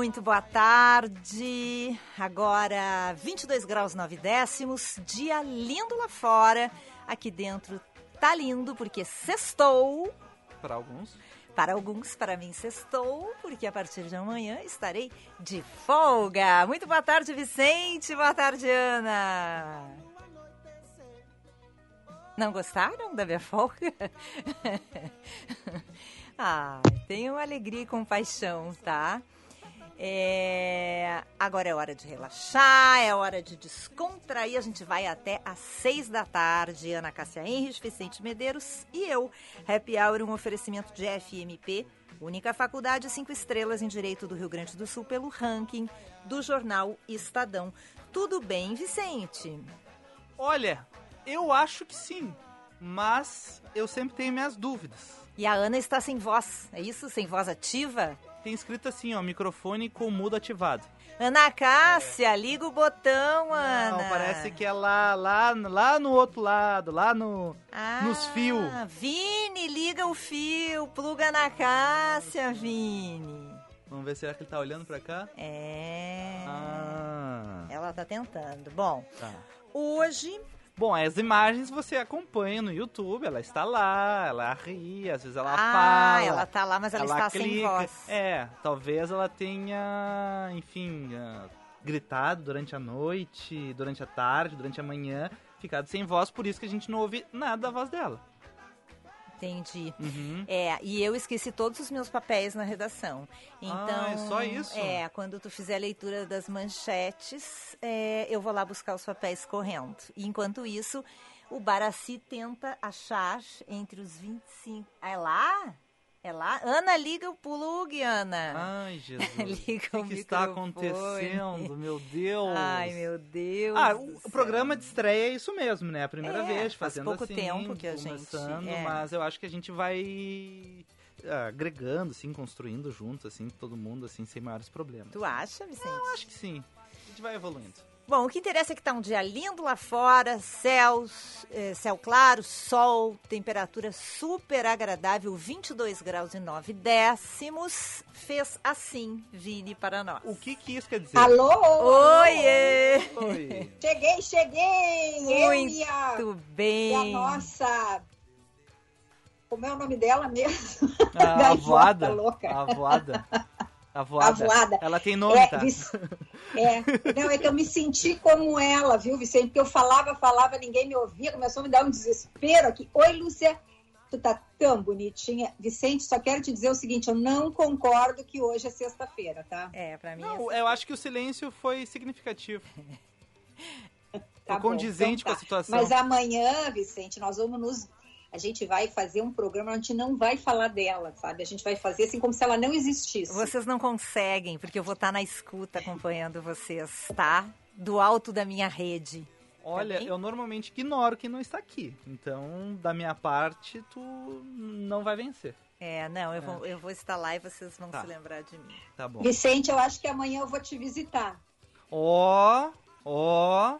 Muito boa tarde. Agora 22 graus 9 décimos, dia lindo lá fora. Aqui dentro tá lindo porque sextou. Para alguns. Para alguns, para mim sextou, porque a partir de amanhã estarei de folga. Muito boa tarde, Vicente. Boa tarde, Ana. Não gostaram da minha folga? ah, tenho alegria e compaixão, tá? É... Agora é hora de relaxar, é hora de descontrair. A gente vai até às seis da tarde. Ana Cássia Henrich, Vicente Medeiros e eu. Happy Hour, um oferecimento de FMP, única faculdade cinco estrelas em Direito do Rio Grande do Sul pelo ranking do jornal Estadão. Tudo bem, Vicente? Olha, eu acho que sim, mas eu sempre tenho minhas dúvidas. E a Ana está sem voz, é isso? Sem voz ativa? Tem escrito assim, ó, microfone com mudo ativado. Ana Cássia, liga o botão, Ana. Não, parece que é lá, lá, lá no outro lado, lá no, ah, nos fios. Vini, liga o fio, pluga na Cássia, Vini. Vamos ver se ele tá olhando pra cá. É. Ah. Ela tá tentando. Bom, tá. hoje Bom, as imagens você acompanha no YouTube, ela está lá, ela ri, às vezes ela ah, fala. Ah, ela está lá, mas ela, ela está clica. sem voz. É, talvez ela tenha, enfim, uh, gritado durante a noite, durante a tarde, durante a manhã, ficado sem voz, por isso que a gente não ouve nada da voz dela. Entendi. Uhum. É, e eu esqueci todos os meus papéis na redação. Então, ah, é só isso? É, quando tu fizer a leitura das manchetes, é, eu vou lá buscar os papéis correndo. E enquanto isso, o Baraci tenta achar entre os 25. É lá? É lá? Ana, liga o plug, Ana. Ai, Jesus. liga o, que, que está acontecendo? Meu Deus. Ai, meu Deus. Ah, o, o programa de estreia é isso mesmo, né? A primeira é, vez fazendo faz pouco assim, tempo que a gente. É. Mas eu acho que a gente vai ah, agregando, assim, construindo juntos, assim, todo mundo, assim, sem maiores problemas. Tu acha, Vicente? Eu acho que sim. A gente vai evoluindo. Bom, o que interessa é que está um dia lindo lá fora, céus, é, céu claro, sol, temperatura super agradável, 22 graus e 9 décimos. Fez assim, Vini, para nós. O que, que isso quer dizer? Alô? Oiê! Oi! cheguei, cheguei! Muito Eu bem! E a nossa... Como é o nome dela mesmo? A voada. louca. A voada. A voada. A voada. Ela tem nome, é, tá? É. Não, é que eu me senti como ela, viu, Vicente? Porque eu falava, falava, ninguém me ouvia, começou a me dar um desespero aqui. Oi, Lúcia, tu tá tão bonitinha. Vicente, só quero te dizer o seguinte, eu não concordo que hoje é sexta-feira, tá? É, pra mim Não, é eu acho que o silêncio foi significativo. Tá foi condizente bom, então com a tá. situação. Mas amanhã, Vicente, nós vamos nos a gente vai fazer um programa, a gente não vai falar dela, sabe? A gente vai fazer assim como se ela não existisse. Vocês não conseguem, porque eu vou estar na escuta acompanhando vocês, tá? Do alto da minha rede. Olha, tá eu normalmente ignoro quem não está aqui. Então, da minha parte, tu não vai vencer. É, não, eu, é. Vou, eu vou estar lá e vocês vão tá. se lembrar de mim. Tá bom. Vicente, eu acho que amanhã eu vou te visitar. Ó, ó,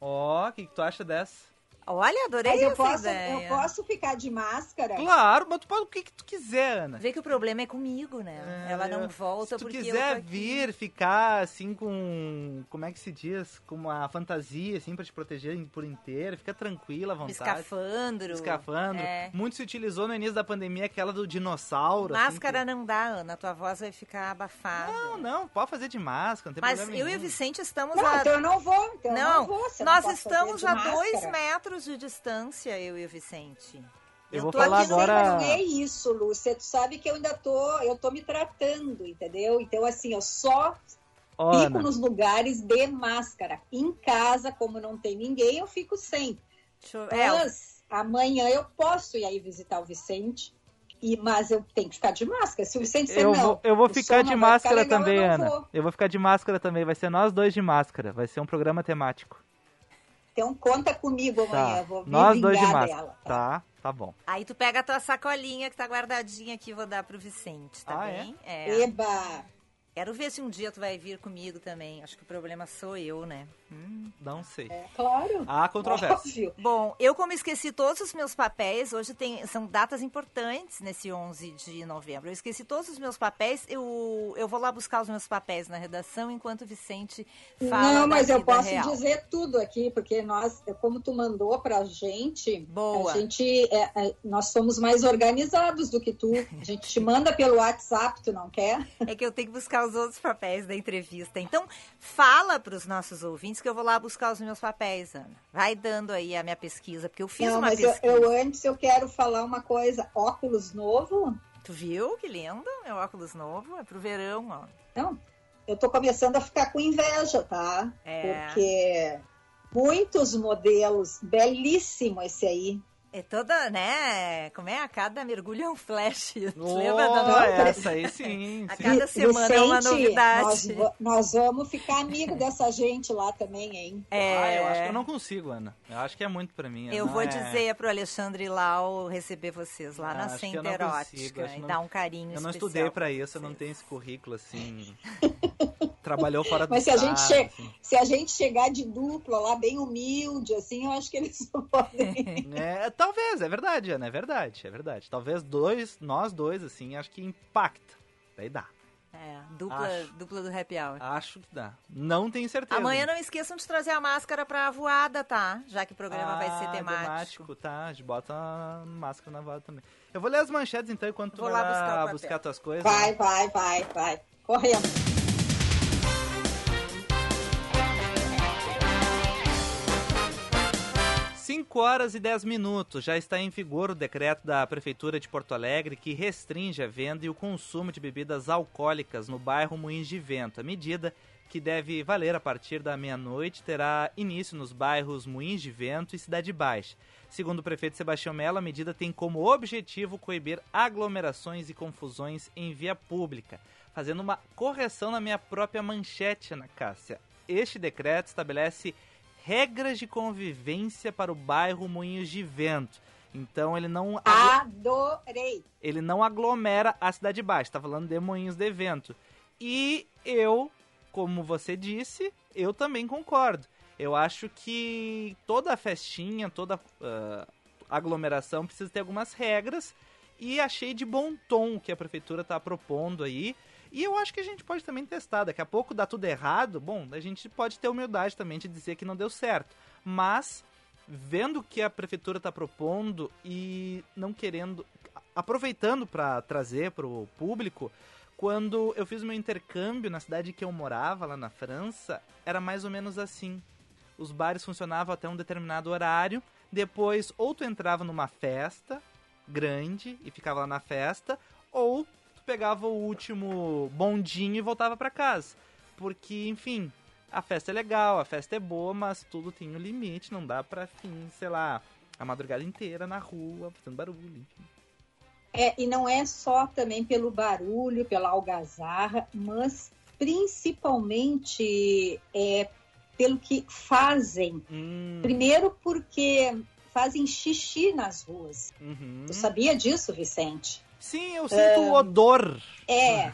ó, o que, que tu acha dessa? Olha, adorei mas eu essa posso, ideia. Eu posso ficar de máscara? Claro, mas tu pode o que, que tu quiser, Ana. Vê que o problema é comigo, né? É, Ela não volta se porque tu quiser eu vir, ficar assim com... Como é que se diz? Com uma fantasia, assim, pra te proteger por inteiro. Fica tranquila, à vontade. Escafandro. Escafandro. É. Muito se utilizou no início da pandemia aquela do dinossauro. assim, Máscara que... não dá, Ana. Tua voz vai ficar abafada. Não, não. Pode fazer de máscara, não tem Mas problema eu nenhum. e o Vicente estamos Não, a... então eu não vou. Então não, eu não vou. se eu nós não estamos a dois máscara. Metros de distância, eu e o Vicente. Eu, vou tô falar aqui agora. Não é isso, Lúcia. Tu sabe que eu ainda tô, eu tô me tratando, entendeu? Então, assim, eu só fico Ana, nos lugares de máscara. Em casa, como não tem ninguém, eu fico sem. Eu... É, Mas amanhã eu posso ir aí visitar o Vicente. E, mas eu tenho que ficar de máscara. Se o Vicente eu não, vou, eu vou ficar de máscara legal, também, eu Ana. vou. Eu vou ficar de máscara também. Vai ser nós dois de máscara. Vai ser um programa temático. Então conta comigo amanhã. Tá. Vou me Nós dois de máscara. dela. Tá, tá bom. Aí tu pega a tua sacolinha que tá guardadinha aqui, vou dar pro Vicente, tá Ah, é? bem? É. Eba! Quero ver se um dia tu vai vir comigo também. Acho que o problema sou eu, né? Hum. Não sei. É, claro. Há controvérsia. Óbvio. Bom, eu como esqueci todos os meus papéis, hoje tem, são datas importantes nesse 11 de novembro. Eu esqueci todos os meus papéis, eu, eu vou lá buscar os meus papéis na redação enquanto o Vicente fala Não, da mas eu posso real. dizer tudo aqui, porque nós, como tu mandou pra gente, Boa. a gente, é, é, nós somos mais organizados do que tu. A gente te manda pelo WhatsApp, tu não quer? É que eu tenho que buscar os outros papéis da entrevista. Então, fala para os nossos ouvintes que eu vou lá buscar os meus papéis, Ana. Vai dando aí a minha pesquisa, porque eu fiz não, uma mas eu, pesquisa. eu antes eu quero falar uma coisa. Óculos novo? Tu viu que lindo? Meu óculos novo, é pro verão, ó. Não. Eu tô começando a ficar com inveja, tá? É. Porque muitos modelos, belíssimo esse aí. É toda, né? Como é? A cada mergulho é um flash. Oh, Lembra da Não, essa aí sim. A sim. cada semana é uma Vicente, novidade. Nós, nós vamos ficar amigo dessa gente lá também, hein? É, Ah, eu acho que eu não consigo, Ana. Eu acho que é muito pra mim. Eu não vou é- dizer pro Alexandre Lau receber vocês lá Ah, na acho que eu não Center consigo, Ótica acho que e não- dar um carinho Eu não especial estudei pra isso, eu não tenho esse currículo assim. Trabalhou fora do Mas se a gente che- assim. Se a gente chegar de dupla lá, bem humilde, assim, eu acho que eles não podem. É, talvez, é verdade, Ana, é verdade, é verdade. Talvez dois, nós dois, assim, acho que impacta. Daí dá. É, dupla, Acho. dupla do happy hour. Acho que dá. Não tenho certeza. Amanhã não esqueçam de trazer a máscara pra voada, tá? Já que o programa vai ser Ah, temático. tá? A gente bota a máscara na voada também. Eu vou ler as manchetes então, enquanto tu Vou vai lá buscar buscar tuas coisas. Vai, vai, vai, vai. Correndo. 5 horas e 10 minutos. Já está em vigor o decreto da Prefeitura de Porto Alegre que restringe a venda e o consumo de bebidas alcoólicas no bairro Moinhos de Vento. A medida, que deve valer a partir da meia-noite, terá início nos bairros Moinhos de Vento e Cidade Baixa. Segundo o prefeito Sebastião Mello, a medida tem como objetivo coibir aglomerações e confusões em via pública. Fazendo uma correção na minha própria manchete, Ana Cássia. Este decreto estabelece regras de convivência para o bairro Moinhos de Vento. Então ele não Adorei. ele não aglomera a cidade baixa, está falando de Moinhos de Vento. E eu, como você disse, eu também concordo. Eu acho que toda festinha, toda ah, aglomeração precisa ter algumas regras e achei de bom tom o que a prefeitura está propondo aí. E eu acho que a gente pode também testar. Daqui a pouco dá tudo errado. Bom, a gente pode ter humildade também de dizer que não deu certo. Mas, vendo o que a prefeitura está propondo e não querendo. aproveitando para trazer para o público, quando eu fiz meu intercâmbio na cidade que eu morava, lá na França, era mais ou menos assim. Os bares funcionavam até um determinado horário. Depois, ou tu entrava numa festa grande e ficava lá na festa, ou pegava o último bondinho e voltava para casa. Porque, enfim, a festa é legal, a festa é boa, mas tudo tem um limite, não dá pra, enfim, sei lá, a madrugada inteira na rua, fazendo barulho, enfim. É, e não é só também pelo barulho, pela algazarra, mas principalmente é, pelo que fazem. Hum, Primeiro porque fazem xixi nas ruas. uhum. Tu sabia disso, Vicente? Sim, eu sinto o odor. É,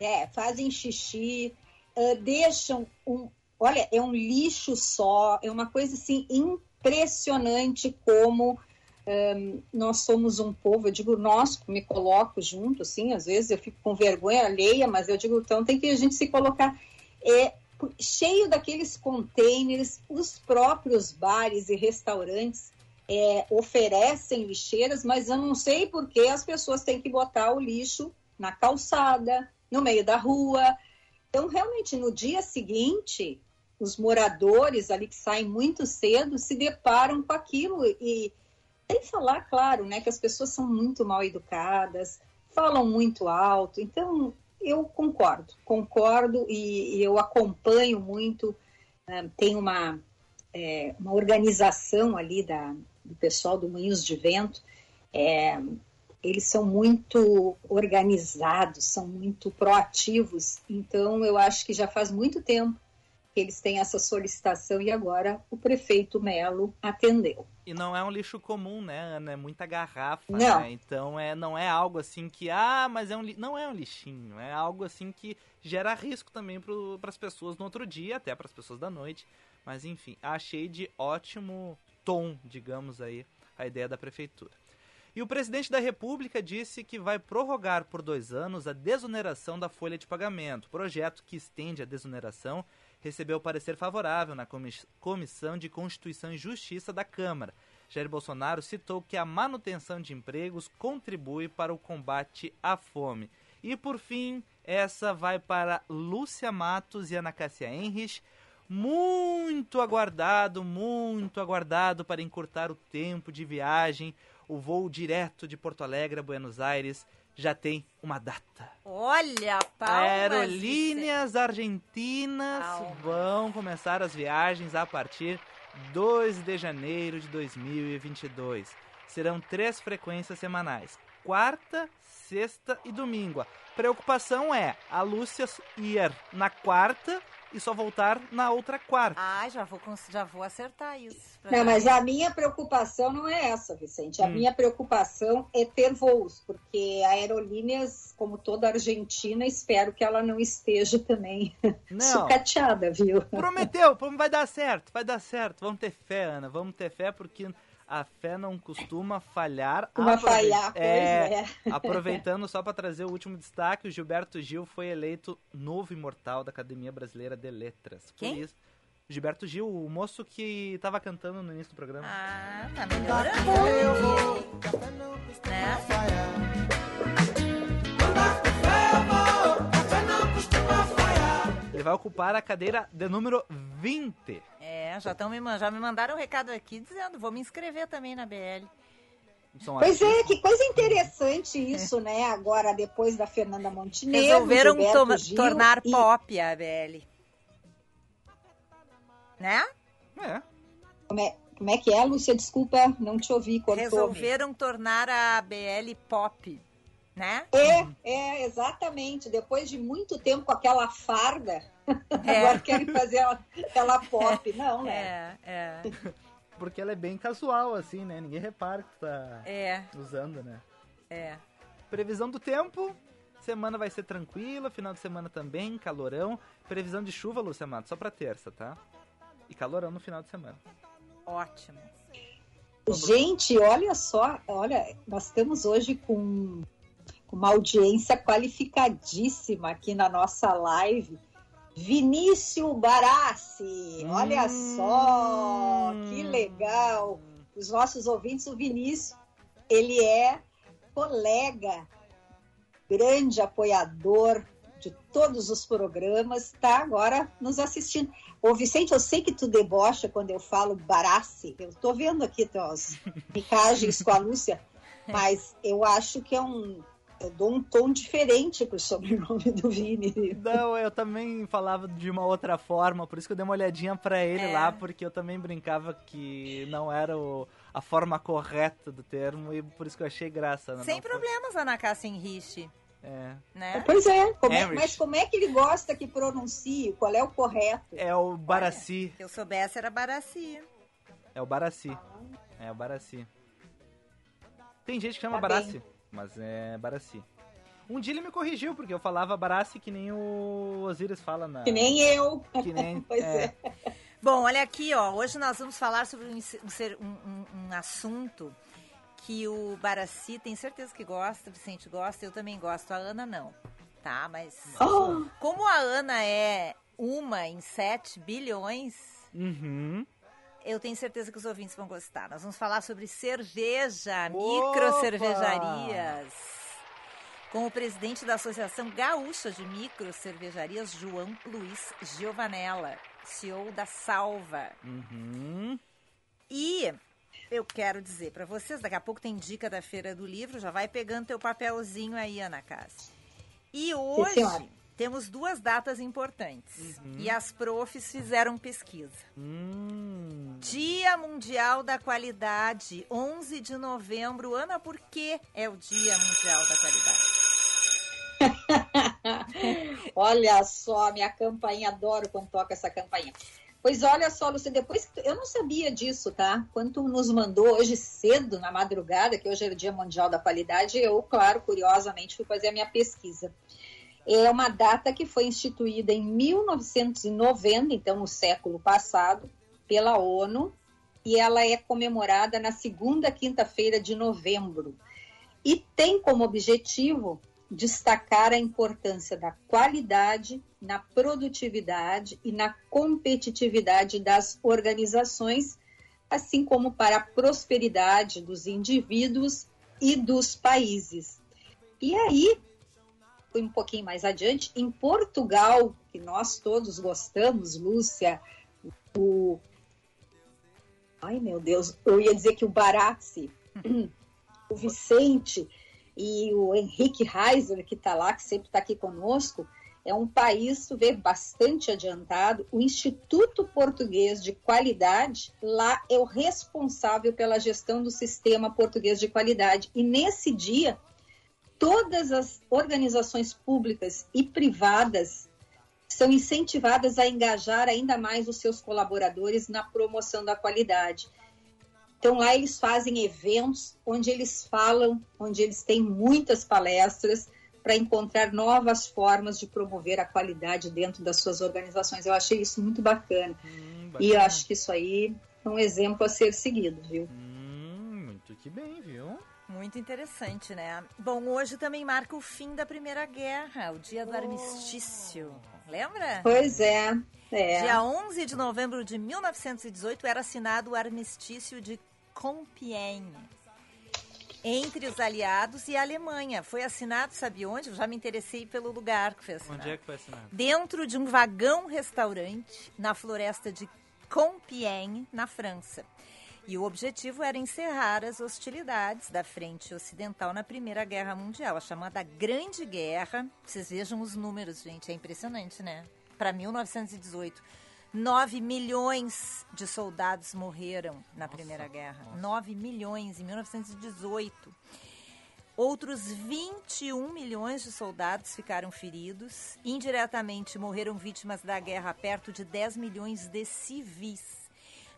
é, fazem xixi, ah, deixam um. Olha, é um lixo só, é uma coisa assim impressionante como ahn, nós somos um povo. Eu digo nós, me coloco junto, assim, às vezes eu fico com vergonha alheia, mas eu digo, então tem que a gente se colocar. É, cheio daqueles containers, os próprios bares e restaurantes é, oferecem lixeiras, mas eu não sei por que as pessoas têm que botar o lixo na calçada, no meio da rua. Então, realmente, no dia seguinte, os moradores ali que saem muito cedo se deparam com aquilo e Sem falar, claro, né, que as pessoas são muito mal educadas, falam muito alto. Então, eu concordo, concordo e, e eu acompanho muito. Né, tem uma, é, uma organização ali da, do pessoal do Moinhos de Vento. É, eles são muito organizados, são muito proativos. Então, eu acho que já faz muito tempo que eles têm essa solicitação e agora o prefeito Melo atendeu. E não é um lixo comum, né, Ana? É muita garrafa, não. né? Então é, não é algo assim que, ah, mas é um não é um lixinho, é algo assim que gera risco também para as pessoas no outro dia, até para as pessoas da noite. Mas enfim, achei de ótimo tom, digamos aí, a ideia da prefeitura. E o presidente da República disse que vai prorrogar por dois anos a desoneração da folha de pagamento, projeto que estende a desoneração recebeu parecer favorável na Comissão de Constituição e Justiça da Câmara. Jair Bolsonaro citou que a manutenção de empregos contribui para o combate à fome. E por fim, essa vai para Lúcia Matos e Ana Cássia Henrich. Muito aguardado, muito aguardado para encurtar o tempo de viagem. O voo direto de Porto Alegre a Buenos Aires já tem uma data. Olha, palmas, Aerolíneas argentinas palmas. vão começar as viagens a partir 2 de janeiro de 2022. Serão três frequências semanais: quarta, sexta e domingo. Preocupação é a Lúcia ir na quarta e só voltar na outra quarta. Ah, já vou, já vou acertar isso. Não, mas a minha preocupação não é essa, Vicente. A hum. minha preocupação é ter voos, porque a Aerolíneas, como toda argentina, espero que ela não esteja também não. sucateada, viu? Prometeu, vai dar certo, vai dar certo. Vamos ter fé, Ana, vamos ter fé, porque a fé não costuma falhar. Uma falhar, pois é. é. Aproveitando só para trazer o último destaque, o Gilberto Gil foi eleito novo imortal da Academia Brasileira de Letras. Quem? Por isso, Gilberto Gil, o moço que tava cantando no início do programa. Ah, tá melhorando. Né? Ele vai ocupar a cadeira de número 20. É, já, tão me, já me mandaram um recado aqui dizendo, vou me inscrever também na BL. Pois é, que coisa interessante isso, né? Agora, depois da Fernanda Montenegro. Resolveram to tornar e... pop a BL. Né? É. Como, é. como é que é, Lúcia? Desculpa, não te ouvi. Resolveram tornar a BL pop né? É, é, exatamente. Depois de muito tempo com aquela farda, é. agora querem fazer ela, ela pop. Não, né? É, é. Porque ela é bem casual, assim, né? Ninguém repara que tá é. usando, né? É. Previsão do tempo. Semana vai ser tranquila, final de semana também, calorão. Previsão de chuva, Lúcia Mato, só pra terça, tá? E calorão no final de semana. Ótimo. Gente, olha só, olha, nós estamos hoje com uma audiência qualificadíssima aqui na nossa live. Vinícius Barassi, hum. olha só, que legal. Os nossos ouvintes, o Vinícius, ele é colega, grande apoiador de todos os programas, está agora nos assistindo. Ô Vicente, eu sei que tu debocha quando eu falo Barassi, eu estou vendo aqui tuas picagens com a Lúcia, mas eu acho que é um eu dou um tom diferente pro sobrenome do Vini. Não, eu também falava de uma outra forma, por isso que eu dei uma olhadinha para ele é. lá, porque eu também brincava que não era o, a forma correta do termo e por isso que eu achei graça. Né? Sem problemas, Ana Cássia Henriche. É. Né? Pois é, como é, mas como é que ele gosta que pronuncie? Qual é o correto? É o Baraci. Se eu soubesse, era Baraci. É o Baraci. Ah. É o Baraci. Tem gente que chama tá Baraci. Bem mas é Barassi. Um dia ele me corrigiu, porque eu falava Barassi que nem o Osiris fala na. Que nem eu. Que nem. pois é. é. Bom, olha aqui, ó. Hoje nós vamos falar sobre um, um, um assunto que o Barassi tem certeza que gosta, Vicente gosta, eu também gosto. A Ana não, tá? Mas oh. como a Ana é uma em sete bilhões, uhum eu tenho certeza que os ouvintes vão gostar. Nós vamos falar sobre cerveja, micro cervejarias. Com o presidente da Associação Gaúcha de Micro Cervejarias, João Luiz Giovanella, CEO da Salva. Uhum. E eu quero dizer para vocês, daqui a pouco tem dica da Feira do Livro, já vai pegando teu papelzinho aí, Ana Cássia. E hoje temos duas datas importantes. Uhum. E as profs fizeram pesquisa. Hum. Dia Mundial da Qualidade, 11 de novembro. Ana, por que é o Dia Mundial da Qualidade? olha só, minha campainha, adoro quando toca essa campainha. Pois olha só, Lúcia, depois eu não sabia disso, tá? Quando tu nos mandou hoje cedo, na madrugada, que hoje é o Dia Mundial da Qualidade, eu, claro, curiosamente, fui fazer a minha pesquisa é uma data que foi instituída em 1990, então no século passado, pela ONU, e ela é comemorada na segunda quinta-feira de novembro. E tem como objetivo destacar a importância da qualidade na produtividade e na competitividade das organizações, assim como para a prosperidade dos indivíduos e dos países. E aí, fui um pouquinho mais adiante, em Portugal, que nós todos gostamos, Lúcia, o. Ai, meu Deus, eu ia dizer que o Barazzi, o Vicente e o Henrique Reiser, que está lá, que sempre está aqui conosco, é um país, tu vê, bastante adiantado. O Instituto Português de Qualidade lá é o responsável pela gestão do sistema português de qualidade. E nesse dia, todas as organizações públicas e privadas são incentivadas a engajar ainda mais os seus colaboradores na promoção da qualidade. Então lá eles fazem eventos onde eles falam, onde eles têm muitas palestras para encontrar novas formas de promover a qualidade dentro das suas organizações. Eu achei isso muito bacana. Hum, bacana. E eu acho que isso aí é um exemplo a ser seguido, viu? Hum, muito que bem, viu? Muito interessante, né? Bom, hoje também marca o fim da Primeira Guerra, o dia do oh. armistício. Lembra? Pois é, é. Dia 11 de novembro de 1918 era assinado o armistício de Compiègne entre os aliados e a Alemanha. Foi assinado, sabe onde? Eu já me interessei pelo lugar que foi assinado. Onde é que foi assinado? Dentro de um vagão-restaurante na floresta de Compiègne, na França. E o objetivo era encerrar as hostilidades da frente ocidental na Primeira Guerra Mundial, a chamada Grande Guerra. Vocês vejam os números, gente, é impressionante, né? Para 1918. 9 milhões de soldados morreram na nossa, Primeira Guerra. Nossa. 9 milhões em 1918. Outros 21 milhões de soldados ficaram feridos. Indiretamente morreram vítimas da guerra perto de 10 milhões de civis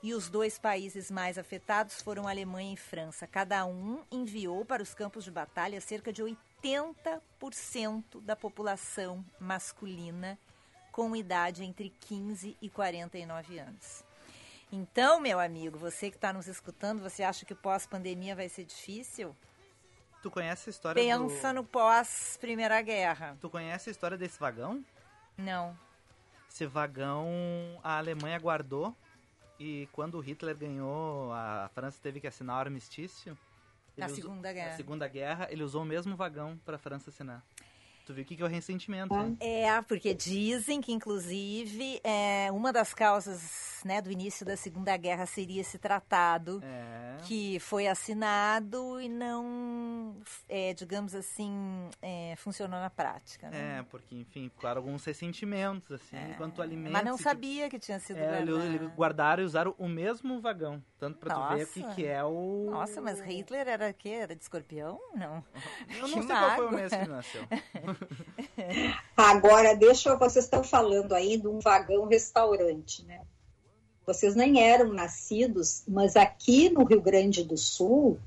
e os dois países mais afetados foram Alemanha e França. Cada um enviou para os campos de batalha cerca de 80% da população masculina com idade entre 15 e 49 anos. Então, meu amigo, você que está nos escutando, você acha que pós-pandemia vai ser difícil? Tu conhece a história Pensa do... no pós-Primeira Guerra. Tu conhece a história desse vagão? Não. Esse vagão a Alemanha guardou e quando Hitler ganhou, a França teve que assinar o armistício. Na usou, Segunda Guerra. Na Segunda Guerra, ele usou o mesmo vagão para a França assinar. Tu viu o que é o ressentimento, né? É, porque dizem que, inclusive, é, uma das causas né, do início da Segunda Guerra seria esse tratado é. que foi assinado e não, é, digamos assim, é, funcionou na prática. Né? É, porque, enfim, claro, alguns ressentimentos, assim, é. enquanto alimentos... Mas não sabia que tinha sido é, guardado. guardaram e usaram o mesmo vagão, tanto para tu ver o que, que é o... Nossa, mas Hitler era o quê? Era de escorpião? Não. Eu não sei qual foi o mês que nasceu. Agora, deixa eu, vocês estão falando aí de um vagão restaurante, né? Vocês nem eram nascidos, mas aqui no Rio Grande do Sul,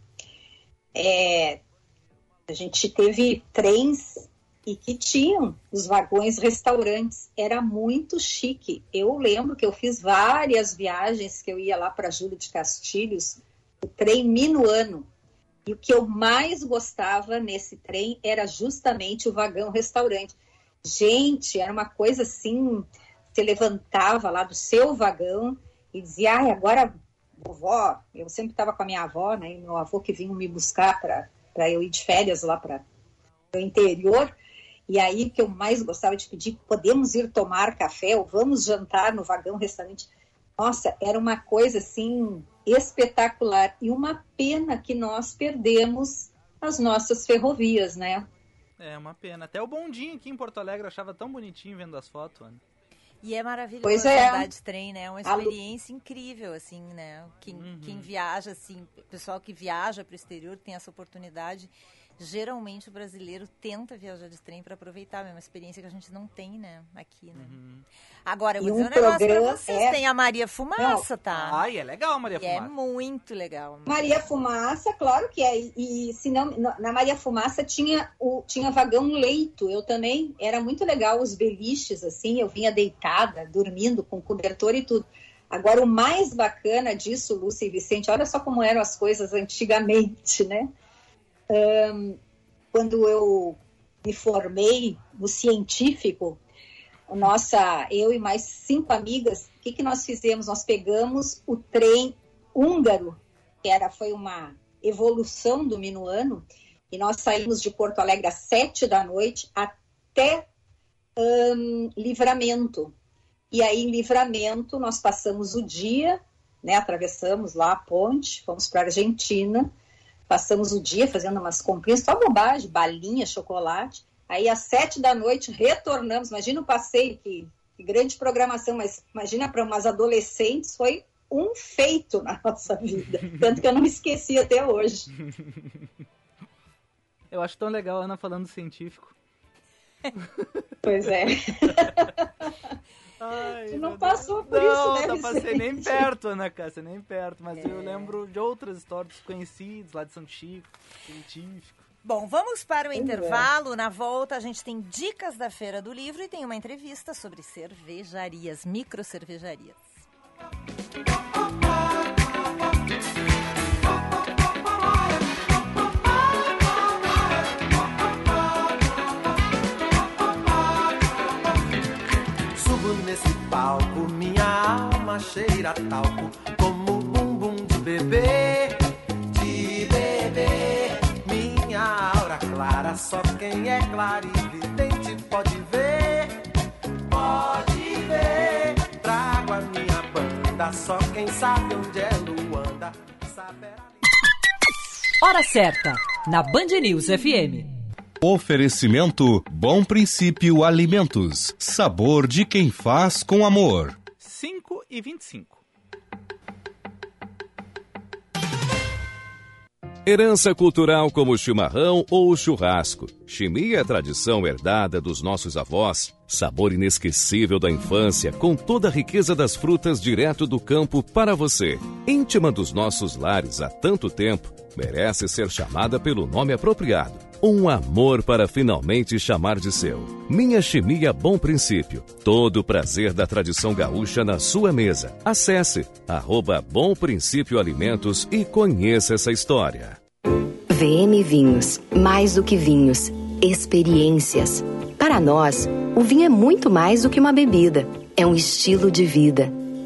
é, a gente teve trens e que tinham os vagões restaurantes. Era muito chique. Eu lembro que eu fiz várias viagens que eu ia lá para Júlio de Castilhos, o trem minuano. E o que eu mais gostava nesse trem era justamente o vagão restaurante. Gente, era uma coisa assim, você levantava lá do seu vagão e dizia, ai, agora, vovó, eu sempre estava com a minha avó, né, e meu avô que vinha me buscar para eu ir de férias lá para o interior, e aí que eu mais gostava de pedir, podemos ir tomar café ou vamos jantar no vagão restaurante? Nossa, era uma coisa assim espetacular e uma pena que nós perdemos as nossas ferrovias, né? É uma pena. Até o bondinho aqui em Porto Alegre eu achava tão bonitinho vendo as fotos, Ana. E é maravilhoso Pois é. andar de trem, né? É uma experiência incrível, assim, né? Quem, Uhum. quem viaja, assim, o pessoal que viaja para o exterior tem essa oportunidade. Geralmente o brasileiro tenta viajar de trem para aproveitar, é uma experiência que a gente não tem, né? Aqui, né? Uhum. Agora, eu E vou dizer um um negócio pra vocês. é- Tem a Maria Fumaça, tá? Ai, é legal, Maria E é Fumaça. muito legal. Maria Fumaça, claro que é. E, e se não, na Maria Fumaça tinha o tinha vagão leito. Eu também era muito legal os beliches assim. Eu vinha deitada, dormindo com cobertor e tudo. Agora o mais bacana disso, Lúcia e Vicente, olha só como eram as coisas antigamente, né? Ahn, quando eu me formei no científico, nossa, eu e mais cinco amigas, o que, que nós fizemos? Nós pegamos o trem húngaro, que era, foi uma evolução do minuano, e nós saímos de Porto Alegre às sete da noite até hum, Livramento. E aí, em Livramento, nós passamos o dia, né, atravessamos lá a ponte, fomos para a Argentina, passamos o dia fazendo umas comprinhas, só bobagem, balinha, chocolate. Aí, às sete da noite, retornamos. Imagina o passeio, que, que grande programação, mas imagina para umas adolescentes, foi um feito na nossa vida. Tanto que eu não me esqueci até hoje. Eu acho tão legal a Ana falando científico. Pois é. Ai, Tu não passou por Deus. isso, Não, né, não passei nem perto, Ana Cássia, nem perto. Mas É. eu lembro de outras histórias conhecidas lá de São Chico, científico. Bom, vamos para o é. intervalo. Na volta, a gente tem dicas da Feira do Livro e tem uma entrevista sobre cervejarias, micro cervejarias. Cheira a talco, como o bumbum de bebê, de bebê. Minha aura clara, só quem é clarividente pode ver, pode ver. Trago a minha banda, só quem sabe onde é Luanda, saberá. Hora certa, na Band News FM. Oferecimento Bom Princípio Alimentos. Sabor de quem faz com amor. 5 e 25. Herança cultural como o chimarrão ou o churrasco. Chimia é tradição herdada dos nossos avós. Sabor inesquecível da infância, com toda a riqueza das frutas direto do campo para você. Íntima dos nossos lares há tanto tempo, merece ser chamada pelo nome apropriado. Um amor para finalmente chamar de seu. Minha Chimia Bom Princípio. Todo o prazer da tradição gaúcha na sua mesa. Acesse arroba Bom Princípio Alimentos e conheça essa história. VM Vinhos. Mais do que vinhos. Experiências. Para nós, o vinho é muito mais do que uma bebida. É um estilo de vida.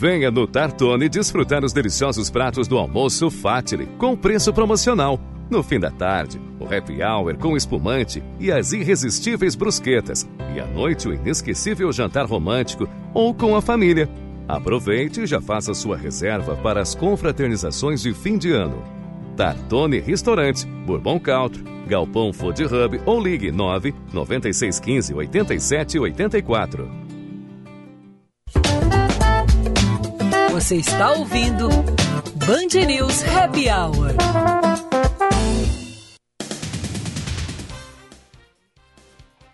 Venha no Tartone desfrutar os deliciosos pratos do almoço Fatile com preço promocional. No fim da tarde, o happy hour com espumante e as irresistíveis brusquetas. E à noite, o inesquecível jantar romântico ou com a família. Aproveite e já faça sua reserva para as confraternizações de fim de ano. Tartone Restaurante, Bourbon Country, Galpão Food Hub ou ligue 9 9615 87 84. Você está ouvindo Band News Happy Hour.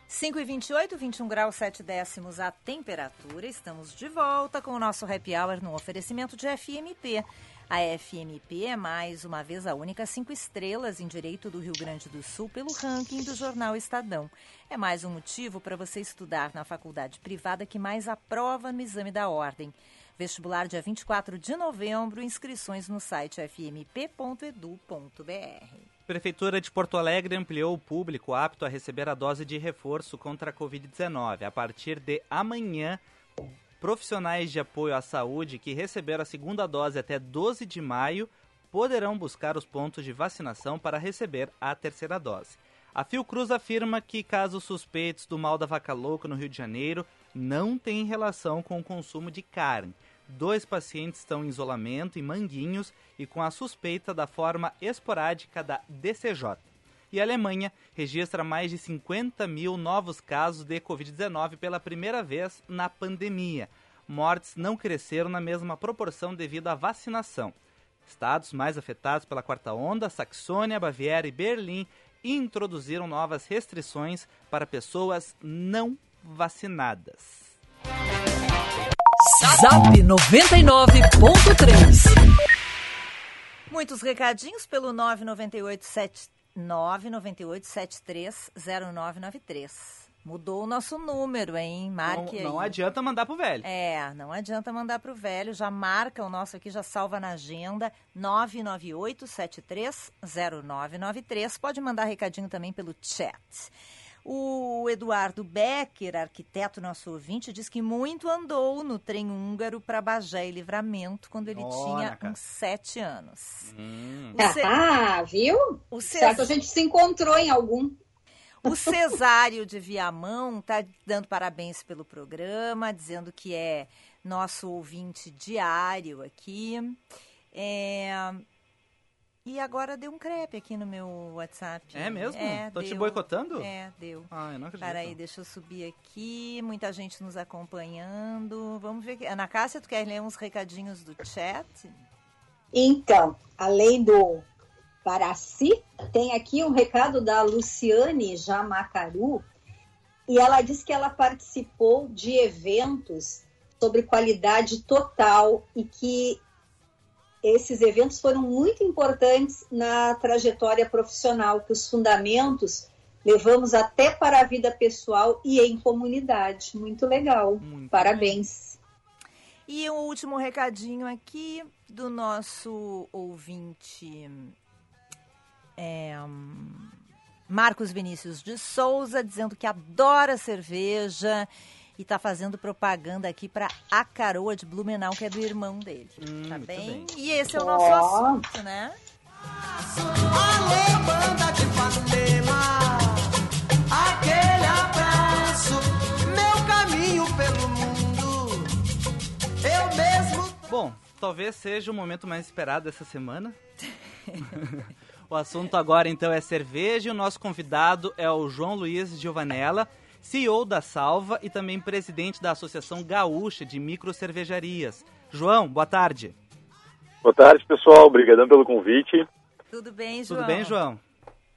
Cinco e 28, 21 graus 7 décimos a temperatura. Estamos de volta com o nosso Happy Hour no oferecimento de FMP. A FMP é mais uma vez a única cinco estrelas em Direito do Rio Grande do Sul pelo ranking do jornal Estadão. É mais um motivo para você estudar na faculdade privada que mais aprova no exame da ordem. Vestibular dia 24 de novembro, inscrições no site fmp.edu.br. Prefeitura de Porto Alegre ampliou o público apto a receber a dose de reforço contra a Covid-19. A partir de amanhã, profissionais de apoio à saúde que receberam a segunda dose até 12 de maio poderão buscar os pontos de vacinação para receber a terceira dose. A Fiocruz afirma que casos suspeitos do mal da vaca louca no Rio de Janeiro não têm relação com o consumo de carne. Dois pacientes estão em isolamento em Manguinhos e com a suspeita da forma esporádica da DCJ. E a Alemanha registra mais de 50 mil novos casos de Covid-19 pela primeira vez na pandemia. Mortes não cresceram na mesma proporção devido à vacinação. Estados mais afetados pela quarta onda, Saxônia, Baviera e Berlim, introduziram novas restrições para pessoas não vacinadas. Zap 99.3 Muitos recadinhos pelo 998 998730993. Mudou o nosso número, hein? Marque não, não aí. adianta mandar pro velho. É, não adianta mandar pro velho. Já marca o nosso aqui, já salva na agenda. 998730993. Pode mandar recadinho também pelo chat. O Eduardo Becker, arquiteto nosso ouvinte, diz que muito andou no trem húngaro para Bagé e Livramento quando ele Olha, tinha cara. uns sete anos. Hum. Ce- Ah, viu? o Ce- Certo, a gente se encontrou em algum. O Cesário de Viamão está dando parabéns pelo programa, dizendo que é nosso ouvinte diário aqui. É, E agora deu um crepe aqui no meu WhatsApp. É mesmo? É, Tô te deu. boicotando? É, deu. Ah, eu não acredito. Peraí, deixa eu subir aqui. Muita gente nos acompanhando. Vamos ver. aqui. Ana Cássia, tu quer ler uns recadinhos do chat? Então, além do Paraci, tem aqui um recado da Luciane Jamacaru, e ela diz que ela participou de eventos sobre qualidade total e que esses eventos foram muito importantes na trajetória profissional, que os fundamentos levamos até para a vida pessoal e em comunidade. Muito legal. Muito Parabéns. E o último recadinho aqui do nosso ouvinte é, Marcos Vinícius de Souza, dizendo que adora cerveja e tá fazendo propaganda aqui para a Caroa de Blumenau, que é do irmão dele. Hum, tá bem? bem. E esse é o nosso assunto, né? Alô, banda de aquele abraço, meu caminho pelo mundo, eu mesmo. Bom, talvez seja o momento mais esperado dessa semana. o assunto agora então é cerveja e o nosso convidado é o João Luiz Giovanella, CEO da Salva e também presidente da Associação Gaúcha de Microcervejarias. João, boa tarde. Boa tarde, pessoal. Obrigadão pelo convite. Tudo bem, João? Tudo bem, João?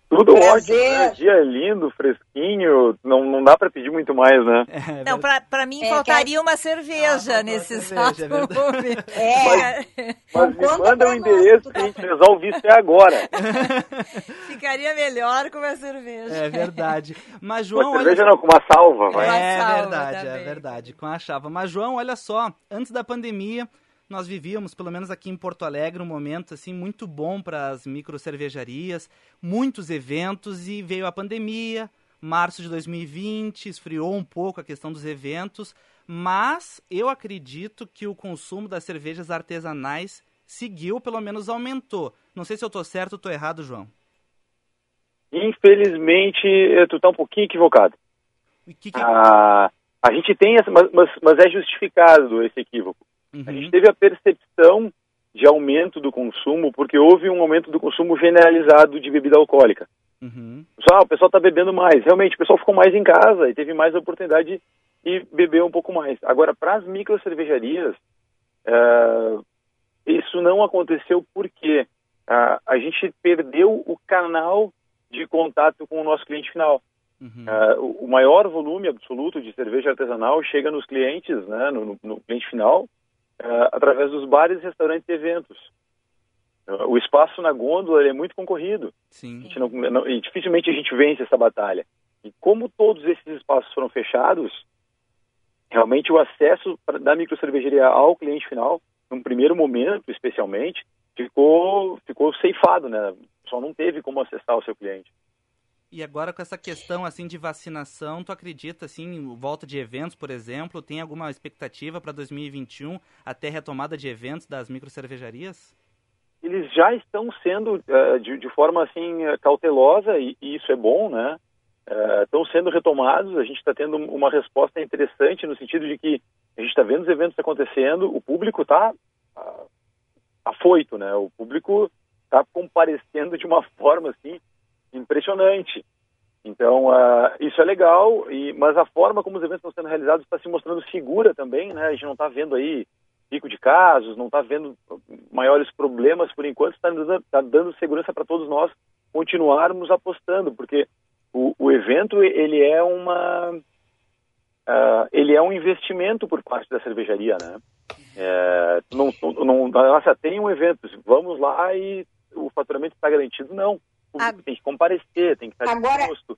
Tudo Prazer. ótimo. né? Dia lindo, fresquinho. Não, não dá pra pedir muito mais, né? É, Não, pra, pra mim É, faltaria uma cerveja Ah, nesse exato é momento. É, Mas me manda o nós, endereço que a tá- gente resolve isso é agora. Ficaria melhor com uma cerveja. é verdade. Mas, Com João, a cerveja olha... não, com uma salva, vai. Uma É salva verdade, é também. verdade, com a chava. Mas, João, olha só, antes da pandemia, nós vivíamos, pelo menos aqui em Porto Alegre, um momento assim muito bom para as microcervejarias, muitos eventos e veio a pandemia, março de 2020, esfriou um pouco a questão dos eventos, Mas eu acredito que o consumo das cervejas artesanais seguiu, pelo menos aumentou. Não sei se eu estou certo ou estou errado, João. Infelizmente, tu tá um pouquinho equivocado. Que que... Ah, a gente tem, essa, mas, mas, mas é justificado esse equívoco. Uhum. A gente teve a percepção de aumento do consumo porque houve um aumento do consumo generalizado de bebida alcoólica. Uhum. Só, o pessoal está bebendo mais. Realmente, o pessoal ficou mais em casa e teve mais oportunidade de beber um pouco mais. Agora, para as micro cervejarias, eh, isso não aconteceu porque ah, a gente perdeu o canal de contato com o nosso cliente final. Uhum. O, o maior volume absoluto de cerveja artesanal chega nos clientes, né, no, no- no cliente final, ah, através dos bares, restaurantes e eventos. Ah, o espaço na gôndola é muito concorrido. A Sim. gente não, não- e dificilmente a gente vence essa batalha. E como todos esses espaços foram fechados, realmente o acesso da microcervejaria ao cliente final, num primeiro momento especialmente, ficou, ficou ceifado, né? Só não teve como acessar o seu cliente. E agora com essa questão assim de vacinação, tu acredita assim, volta de eventos, por exemplo, tem alguma expectativa para 2021 até retomada de eventos das microcervejarias? Eles já estão sendo eh, de, de forma assim eh, cautelosa e, e isso é bom, né? Eh, estão sendo retomados. A gente está tendo uma resposta interessante no sentido de que a gente está vendo os eventos acontecendo, o público está afoito, né? O público está comparecendo de uma forma assim impressionante. Então ah, isso é legal, e, mas a forma como os eventos estão sendo realizados está se mostrando segura também, né? A gente não está vendo aí pico de casos, não está vendo maiores problemas por enquanto, está dando, tá dando segurança para todos nós continuarmos apostando, porque o, o evento ele é uma ah, ele é um investimento por parte da cervejaria, né? É, não, tu não, nossa, tem um evento, vamos lá e o faturamento está garantido, não. O público tem que comparecer, tem que estar Agora- disposto.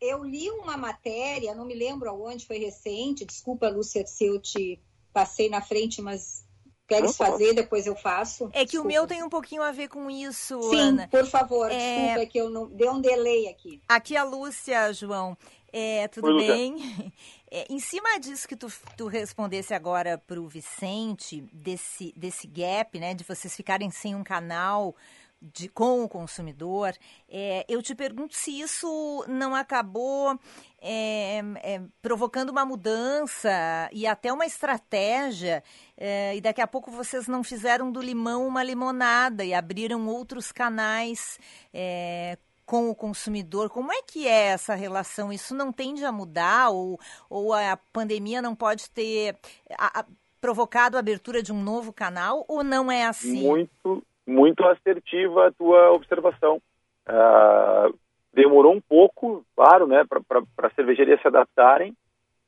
Eu li uma matéria, não me lembro aonde, foi recente. Desculpa, Lúcia, se eu te passei na frente, mas queres fazer, depois eu faço. É que o Desculpa. meu tem um pouquinho a ver com isso, Sim, Ana. por favor, É- desculpa que eu não deu um delay aqui. Aqui a Lúcia, João. É, tudo Oi, bem? É, em cima disso que tu, tu respondesse agora para o Vicente, desse, desse gap, né, de vocês ficarem sem um canal de, com o consumidor, é, eu te pergunto se isso não acabou é, é, provocando uma mudança e até uma estratégia, é, e daqui a pouco vocês não fizeram do limão uma limonada e abriram outros canais é, com o consumidor. Como é que é essa relação? Isso não tende a mudar ou, ou a pandemia não pode ter a- a- provocado a abertura de um novo canal ou não é assim? Muito, muito assertiva a tua observação. Ah, demorou um pouco, claro, né, para as cervejarias se adaptarem,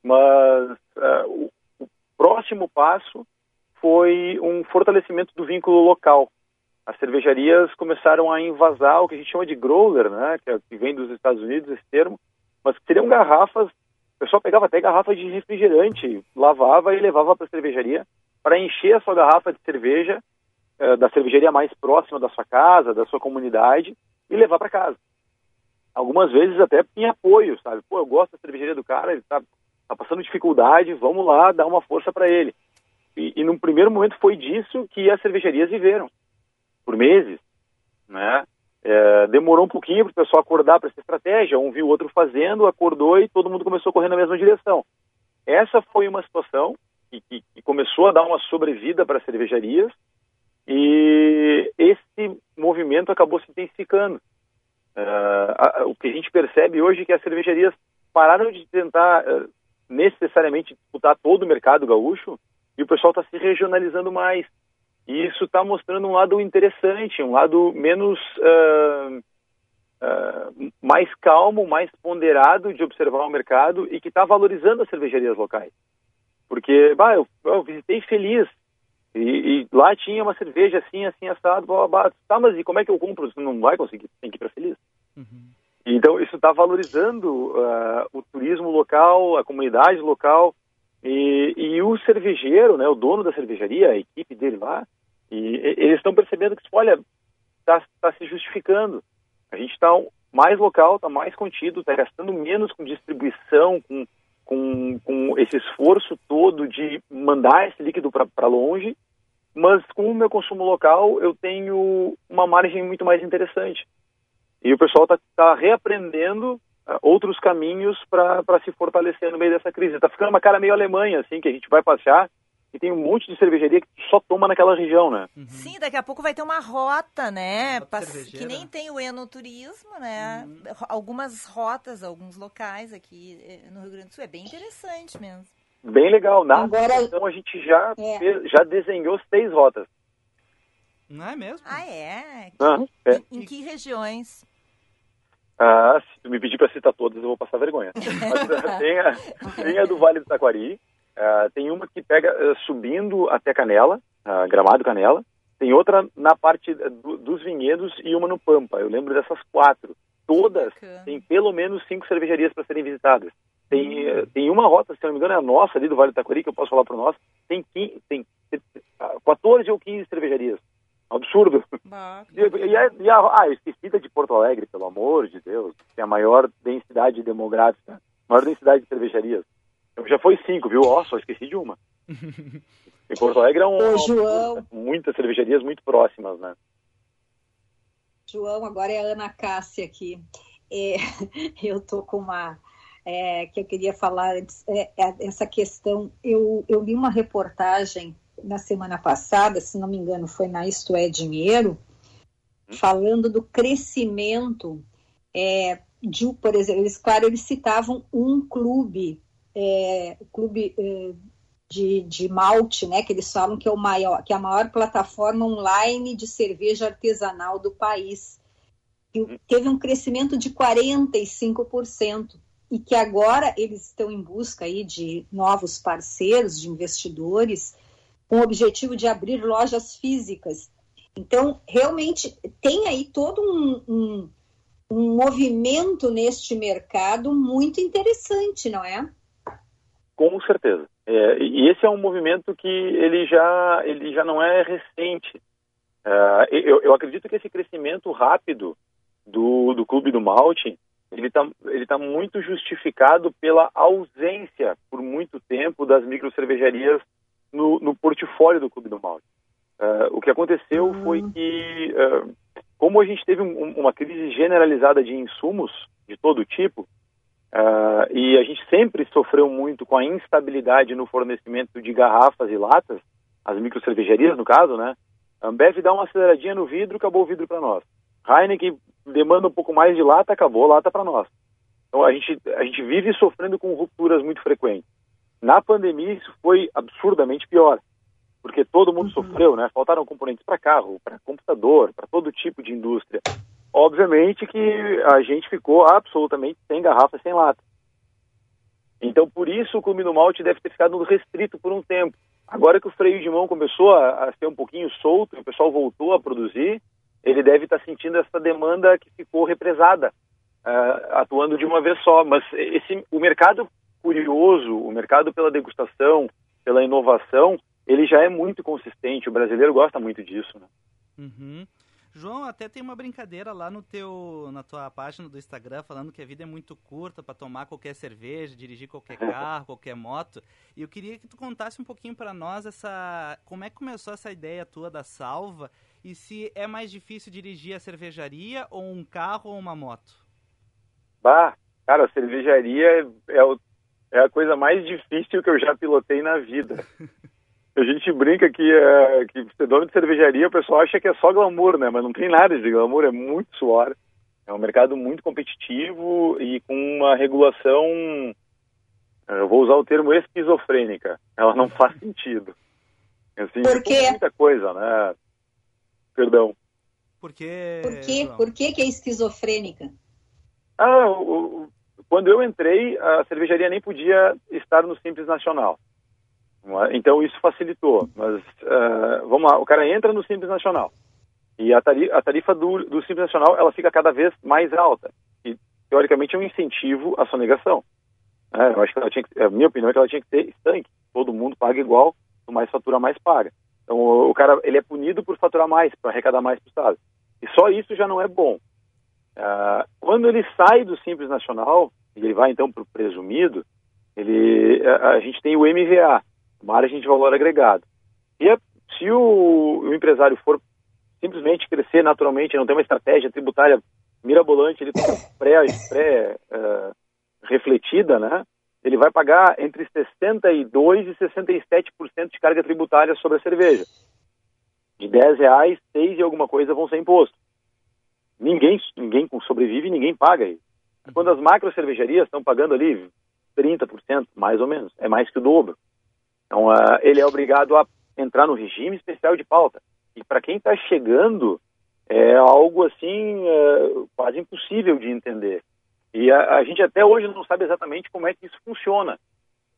mas ah, o, o próximo passo foi um fortalecimento do vínculo local. As cervejarias começaram a invasar o que a gente chama de growler, né, que, é, que vem dos Estados Unidos, esse termo, mas que seriam garrafas, o pessoal pegava até garrafa de refrigerante, lavava e levava para a cervejaria para encher a sua garrafa de cerveja eh, da cervejaria mais próxima da sua casa, da sua comunidade, e levar para casa. Algumas vezes até em apoio, sabe? Pô, eu gosto da cervejaria do cara, ele tá, tá passando dificuldade, vamos lá dar uma força para ele. E, e num primeiro momento foi disso que as cervejarias viveram, por meses, né? É, demorou um pouquinho para o pessoal acordar para essa estratégia, um viu o outro fazendo, acordou e todo mundo começou a correr na mesma direção. Essa foi uma situação que, que, que começou a dar uma sobrevida para as cervejarias, e esse movimento acabou se intensificando. Uh, o que a gente percebe hoje é que as cervejarias pararam de tentar uh, necessariamente disputar todo o mercado gaúcho e o pessoal está se regionalizando mais. E isso está mostrando um lado interessante, um lado menos uh, mais calmo, mais ponderado de observar o mercado e que está valorizando as cervejarias locais. Porque, bah, eu, eu visitei feliz, e, e, lá tinha uma cerveja assim, assim, assado, blá, blá, blá. Tá, mas e como é que eu compro? Você não vai conseguir, tem que ir para feliz. Uhum. Então, isso está valorizando uh, o turismo local, a comunidade local, e, e, o cervejeiro, né, o dono da cervejaria, a equipe dele lá, e, eles estão percebendo que, olha, está tá se justificando. A gente está mais local, está mais contido, está gastando menos com distribuição, com, com, com esse esforço todo de mandar esse líquido para longe, mas com o meu consumo local, eu tenho uma margem muito mais interessante. E o pessoal está tá reaprendendo uh, outros caminhos para se fortalecer no meio dessa crise. Está ficando uma cara meio Alemanha, assim, que a gente vai passear e tem um monte de cervejaria que só toma naquela região, né? Uhum. Sim, daqui a pouco vai ter uma rota, né? Rota que nem tem o enoturismo, né? Uhum. Algumas rotas, alguns locais aqui eh, no Rio Grande do Sul. É bem interessante mesmo. Bem legal. Na Agora, então a gente já, é. fez, já desenhou seis rotas. Não é mesmo? Ah, é? Uhum, é. Em, em que regiões? Ah, se tu me pedir para citar todas, eu vou passar vergonha. Mas, tem, a, tem a do Vale do Taquari, Uh, tem uma que pega uh, subindo até Canela, uh, Gramado Canela. Tem outra na parte do, dos vinhedos e uma no Pampa. Eu lembro dessas quatro. Todas têm pelo menos cinco cervejarias para serem visitadas. Tem, tem uma rota, se não me engano, é a nossa ali do Vale do Taquari, que eu posso falar para nós. Tem, 15, tem 14 ou 15 cervejarias. Absurdo. Bah, e, e, a, e a, ah, esquecida de Porto Alegre, pelo amor de Deus. Tem a maior densidade demográfica, maior densidade de cervejarias. Já foi cinco, viu? Ó, só esqueci de uma. em Porto Alegre é um, Ô, João. muitas cervejarias muito próximas, né? João, agora é a Ana Cássia aqui. É, eu tô com uma é, que eu queria falar é, é, essa questão. Eu, eu li uma reportagem na semana passada, se não me engano, foi na Isto é Dinheiro, hum? falando do crescimento é, de, por exemplo, eles, claro, eles citavam um clube é, o clube é, de, de malte, né, que eles falam que é o maior, que é a maior plataforma online de cerveja artesanal do país. E teve um crescimento de 45% e que agora eles estão em busca aí de novos parceiros, de investidores, com o objetivo de abrir lojas físicas. Então, realmente, tem aí todo um, um, um movimento neste mercado muito interessante, não é? Com certeza. É, e esse é um movimento que ele já, ele já não é recente. Uh, eu, eu, acredito que esse crescimento rápido do, do Clube do Malte, ele está ele tá muito justificado pela ausência, por muito tempo, das microcervejarias no, no portfólio do Clube do Malte. Uh, o que aconteceu uhum. foi que, uh, como a gente teve um, uma crise generalizada de insumos de todo tipo, Uh, e a gente sempre sofreu muito com a instabilidade no fornecimento de garrafas e latas, as microcervejarias no caso, né? A Ambev dá uma aceleradinha no vidro, acabou o vidro para nós. Heineken demanda um pouco mais de lata, acabou a lata para nós. Então a gente, a gente vive sofrendo com rupturas muito frequentes. Na pandemia isso foi absurdamente pior, porque todo mundo uhum. sofreu, né? Faltaram componentes para carro, para computador, para todo tipo de indústria. Obviamente que a gente ficou absolutamente sem garrafa, sem lata. Então, por isso, o clube do malte deve ter ficado restrito por um tempo. Agora que o freio de mão começou a, a ser um pouquinho solto, o pessoal voltou a produzir, ele deve estar sentindo essa demanda que ficou represada, uh, atuando de uma vez só. Mas esse, o mercado curioso, o mercado pela degustação, pela inovação, ele já é muito consistente. O brasileiro gosta muito disso. Né? Uhum. João, até tem uma brincadeira lá no teu, na tua página do Instagram falando que a vida é muito curta para tomar qualquer cerveja, dirigir qualquer carro, qualquer moto. E eu queria que tu contasse um pouquinho para nós essa, como é que começou essa ideia tua da salva e se é mais difícil dirigir a cervejaria ou um carro ou uma moto. Bah, cara, a cervejaria é, o, é a coisa mais difícil que eu já pilotei na vida. A gente brinca que, é, que ser dono de cervejaria, o pessoal acha que é só glamour, né? Mas não tem nada de glamour, é muito suor. É um mercado muito competitivo e com uma regulação, é, eu vou usar o termo esquizofrênica. Ela não faz sentido. Assim, Por quê? Muita coisa, né? Perdão. Por quê? Por quê? Por que, que é esquizofrênica? Ah, o, o, quando eu entrei, a cervejaria nem podia estar no Simples Nacional. É? Então isso facilitou. Mas uh, vamos lá, o cara entra no Simples Nacional e a tarifa, a tarifa do, do, Simples Nacional ela fica cada vez mais alta. E teoricamente é um incentivo à sonegação. É, eu acho que ela tinha que, a minha opinião é que ela tinha que ter estanque. Todo mundo paga igual, quanto mais fatura mais paga. Então o, cara ele é punido por faturar mais, para arrecadar mais para o Estado. E só isso já não é bom. Uh, quando ele sai do Simples Nacional ele vai então para o presumido, Ele, a, a gente tem o MVA, margem de valor agregado. E a, se o, o, empresário for simplesmente crescer naturalmente, não tem uma estratégia tributária mirabolante, ele pré, pré uh, refletida, né? Ele vai pagar entre 62 e 67% de carga tributária sobre a cerveja. De 10 reais, 6 e alguma coisa vão ser imposto. Ninguém, ninguém sobrevive, ninguém paga isso. Quando as macro cervejarias estão pagando ali 30%, mais ou menos, é mais que o dobro. Então, uh, ele é obrigado a entrar no regime especial de pauta. E para quem está chegando, é algo assim uh, quase impossível de entender. E a, a, gente até hoje não sabe exatamente como é que isso funciona.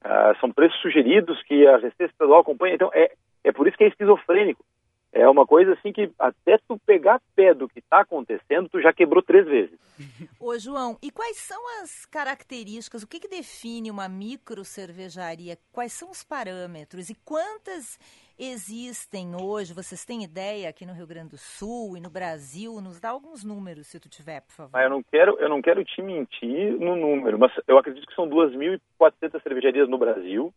Uh, são preços sugeridos que a Receita Estadual acompanha. Então, é, é por isso que é esquizofrênico. É uma coisa assim que até tu pegar pé do que está acontecendo, tu já quebrou três vezes. Ô, João, e quais são as características, o que, que define uma micro cervejaria? Quais são os parâmetros e quantas existem hoje? Vocês têm ideia aqui no Rio Grande do Sul e no Brasil? Nos dá alguns números, se tu tiver, por favor. Ah, eu não quero, eu não quero te mentir no número, mas eu acredito que são 2.400 cervejarias no Brasil.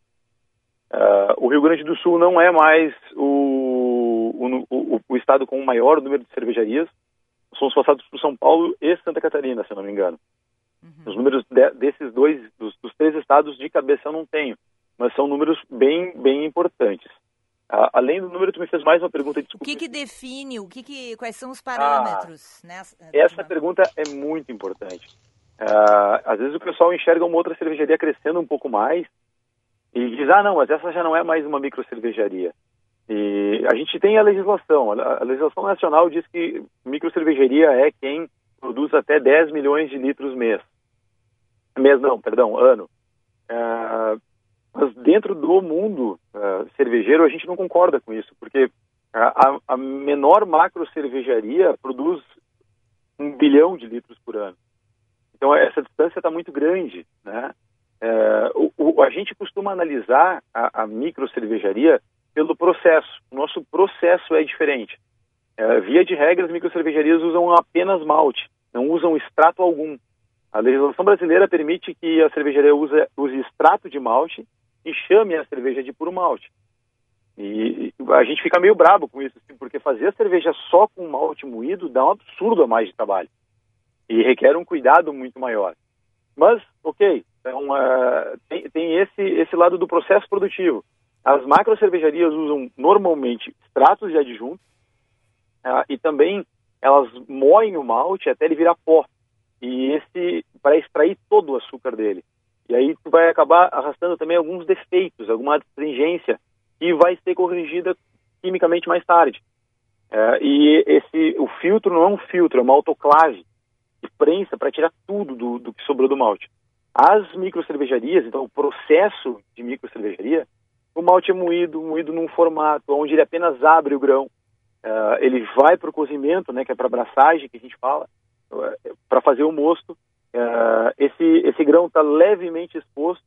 Uh, o Rio Grande do Sul não é mais o, o, o, o estado com o maior número de cervejarias. Somos passados por São Paulo e Santa Catarina, se não me engano. Uhum. Os números de, desses dois, dos, dos, três estados de cabeça eu não tenho, mas são números bem, bem importantes. Além do número, tu me fez mais uma pergunta. Desculpa. O que, que define, o que, que quais são os parâmetros? Ah, nessa, essa pergunta é muito importante. Uh, às vezes o pessoal enxerga uma outra cervejaria crescendo um pouco mais e diz, ah, não, mas essa já não é mais uma micro cervejaria. E a gente tem a legislação. A legislação nacional diz que micro cervejaria é quem produz até 10 milhões de litros mês. Mês não, perdão, ano. Uh, mas dentro do mundo uh, cervejeiro a gente não concorda com isso, porque a, a menor macro cervejaria produz um bilhão de litros por ano. Então essa distância está muito grande, né? É, o, o, a gente costuma analisar a, a micro cervejaria pelo processo. O nosso processo é diferente. É, via de regra, as micro cervejarias usam apenas malte, não usam extrato algum. A legislação brasileira permite que a cervejaria use, use extrato de malte e chame a cerveja de puro malte. E a gente fica meio brabo com isso, assim, porque fazer a cerveja só com malte moído dá um absurdo a mais de trabalho. E requer um cuidado muito maior. Mas, ok, então, uh, tem, tem esse, esse lado do processo produtivo. As macro cervejarias usam normalmente extratos de adjuntos uh, e também elas moem o malte até ele virar pó. E esse para extrair todo o açúcar dele. E aí tu vai acabar arrastando também alguns defeitos, alguma astringência que vai ser corrigida quimicamente mais tarde. Uh, e esse o filtro não é um filtro, é uma autoclave de prensa para tirar tudo do, do que sobrou do malte. As microcervejarias, então o processo de microcervejaria, o malte é moído, moído num formato onde ele apenas abre o grão, uh, ele vai para o cozimento, né, que é para abraçagem que a gente fala, eh, para fazer o mosto. Uh, esse, esse grão está levemente exposto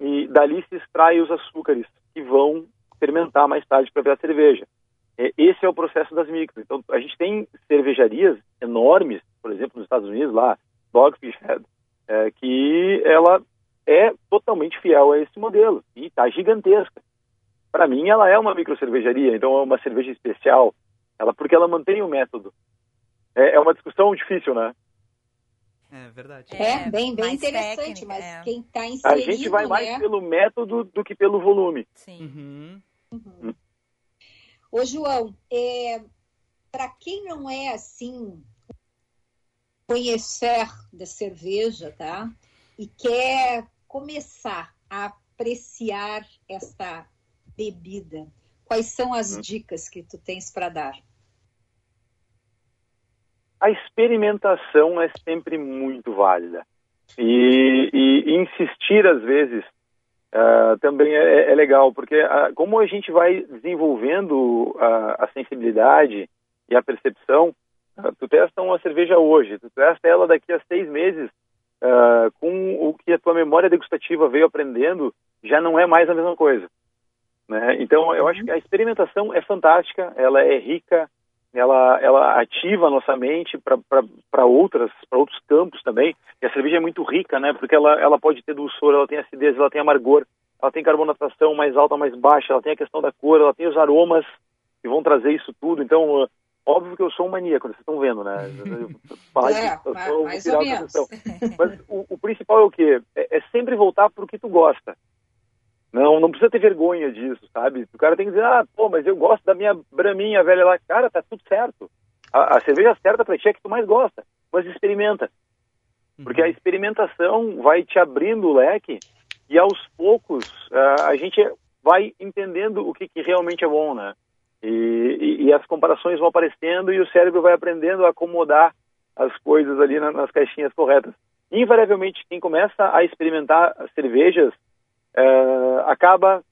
e dali se extrai os açúcares que vão fermentar mais tarde para ver a cerveja. Esse é o processo das micros. Então, a gente tem cervejarias enormes, por exemplo, nos Estados Unidos, lá, Dogfish Head, é, que ela é totalmente fiel a esse modelo e está gigantesca. Para mim, ela é uma micro cervejaria, então é uma cerveja especial, ela porque ela mantém o método. É, é uma discussão difícil, né? É verdade. É, bem, bem interessante, técnica, mas é. quem está inserido, A gente vai mais né? pelo método do que pelo volume. Sim. Uhum. Uhum. Ô, João, é, para quem não é assim conhecer da cerveja, tá? E quer começar a apreciar esta bebida, quais são as hum. dicas que tu tens para dar? A experimentação é sempre muito válida. E, e, insistir, às vezes, uh, também é, é, legal, porque uh, como a gente vai desenvolvendo uh, a sensibilidade e a percepção, Tu testa uma cerveja hoje, tu testa ela daqui a seis meses, com o que a tua memória degustativa veio aprendendo, já não é mais a mesma coisa. Né? Então, eu acho que a experimentação é fantástica, ela é rica, ela, ela ativa a nossa mente para outras para outros campos também. E a cerveja é muito rica, né? Porque ela, ela pode ter dulçor, ela tem acidez, ela tem amargor, ela tem carbonatação mais alta, mais baixa, ela tem a questão da cor, ela tem os aromas que vão trazer isso tudo. Então, uh, óbvio que eu sou um maníaco, vocês estão vendo, né? Falar é, disso, eu mais ou menos. Mas o, o, principal é o quê? É, é sempre voltar para o que tu gosta. Não, não precisa ter vergonha disso, sabe? O cara tem que dizer, ah, pô, mas eu gosto da minha braminha velha lá. Cara, tá tudo certo. A, a cerveja certa pra ti é que tu mais gosta. Mas experimenta. Porque a uhum. experimentação vai te abrindo o leque e aos poucos uh, a gente vai entendendo o que, que realmente é bom, né? E, e, e, as comparações vão aparecendo e o cérebro vai aprendendo a acomodar as coisas ali na, nas caixinhas corretas. Invariavelmente, quem começa a experimentar cervejas uh, acaba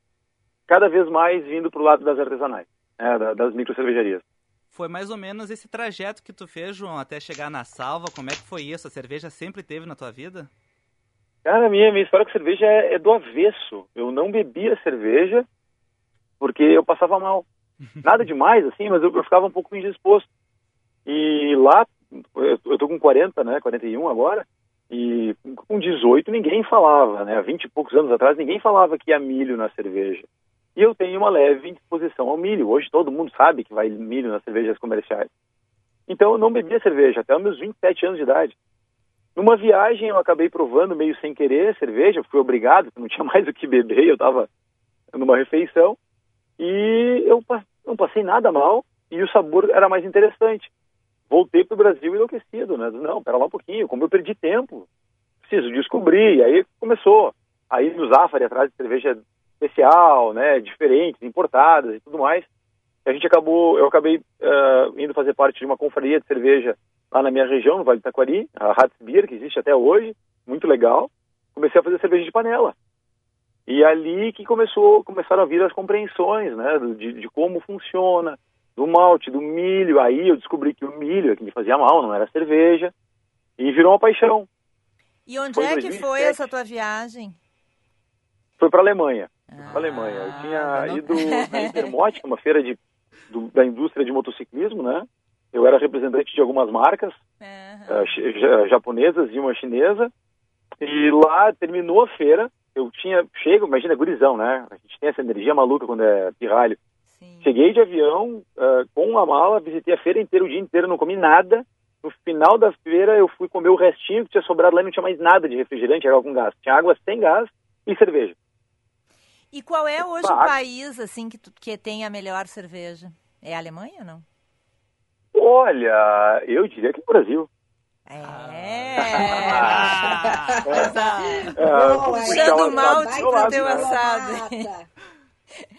cada vez mais vindo para o lado das artesanais, né, das micro cervejarias. Foi mais ou menos esse trajeto que tu fez, João, até chegar na salva. Como é que foi isso? A cerveja sempre teve na tua vida? Cara, minha, minha história com cerveja é, é do avesso. Eu não bebia cerveja porque eu passava mal. Nada demais, assim, mas eu, eu ficava um pouco indisposto. E lá, eu, eu tô com 40, né, 41 agora, e com 18 ninguém falava, né? Há 20 e poucos anos atrás ninguém falava que ia milho na cerveja. E eu tenho uma leve indisposição ao milho. Hoje todo mundo sabe que vai milho nas cervejas comerciais. Então eu não bebia cerveja até os meus 27 anos de idade. Numa viagem eu acabei provando meio sem querer cerveja, fui obrigado, não tinha mais o que beber, eu estava numa refeição e eu não passei nada mal e o sabor era mais interessante voltei para o Brasil enlouquecido, né? Não, pera lá um pouquinho, como eu perdi tempo, preciso descobrir. E aí começou a ir no Zafari atrás de cerveja especial, né? Diferentes, importadas e tudo mais. A gente acabou, eu acabei uh, indo fazer parte de uma confraria de cerveja lá na minha região, no Vale do Taquari, a Hatzbier, que existe até hoje, muito legal. Comecei a fazer cerveja de panela. E ali que começou, começaram a vir as compreensões, né, de, de como funciona, do malte, do milho. Aí eu descobri que o milho é que me fazia mal, não era cerveja. E virou uma paixão. E onde foi é que foi essa tua viagem? Foi para Alemanha. Ah, para Alemanha. Eu tinha não... ido na Intermot, é uma feira de, do, da indústria de motociclismo, né? Eu era representante de algumas marcas uhum. uh, japonesas e uma chinesa. E lá terminou a feira. Eu tinha chego, imagina, gurizão, né? A gente tem essa energia maluca quando é pirralho. Sim. Cheguei de avião uh, com uma mala, visitei a feira inteira, o dia inteiro, não comi nada. No final da feira, eu fui comer o restinho que tinha sobrado lá e não tinha mais nada de refrigerante, água com gás. Tinha água sem gás e cerveja. E qual é hoje o país assim que, tu, que tem a melhor cerveja? É a Alemanha ou não? Olha, eu diria que o Brasil. É. Ah, é. Puxando malte pro teu assado.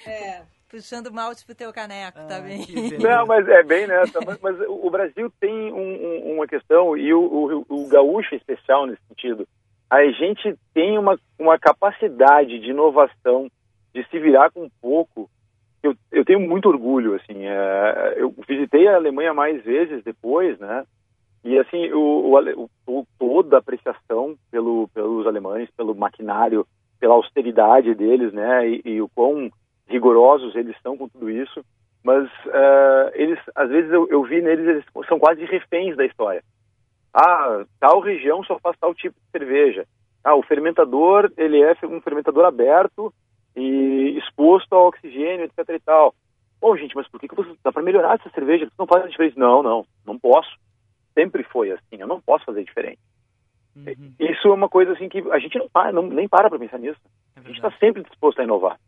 É puxando malte pro teu caneco, tá ah, bem? Não, mas é bem nessa. Mas, mas o Brasil tem um, um, uma questão, e o, o, o gaúcho é especial nesse sentido. A gente tem uma, uma capacidade de inovação, de se virar com pouco. Eu, eu tenho muito orgulho, assim. É, eu visitei a Alemanha mais vezes depois, né? E, assim, o, o, o, toda a apreciação pelo, pelos alemães, pelo maquinário, pela austeridade deles, né? E, e o quão rigorosos eles são com tudo isso, mas uh, eles, às vezes eu, eu, vi neles, eles são quase reféns da história. Ah, tal região só faz tal tipo de cerveja. Ah, o fermentador, ele é um fermentador aberto e exposto ao oxigênio, etc e tal. Bom, gente, mas por que, que você dá para melhorar essa cerveja? Você não faz a diferença? Não, não, não posso. Sempre foi assim, eu não posso fazer diferente. Uhum. Isso é uma coisa assim que a gente não, para, não nem para para pensar nisso. É a gente está sempre disposto a inovar.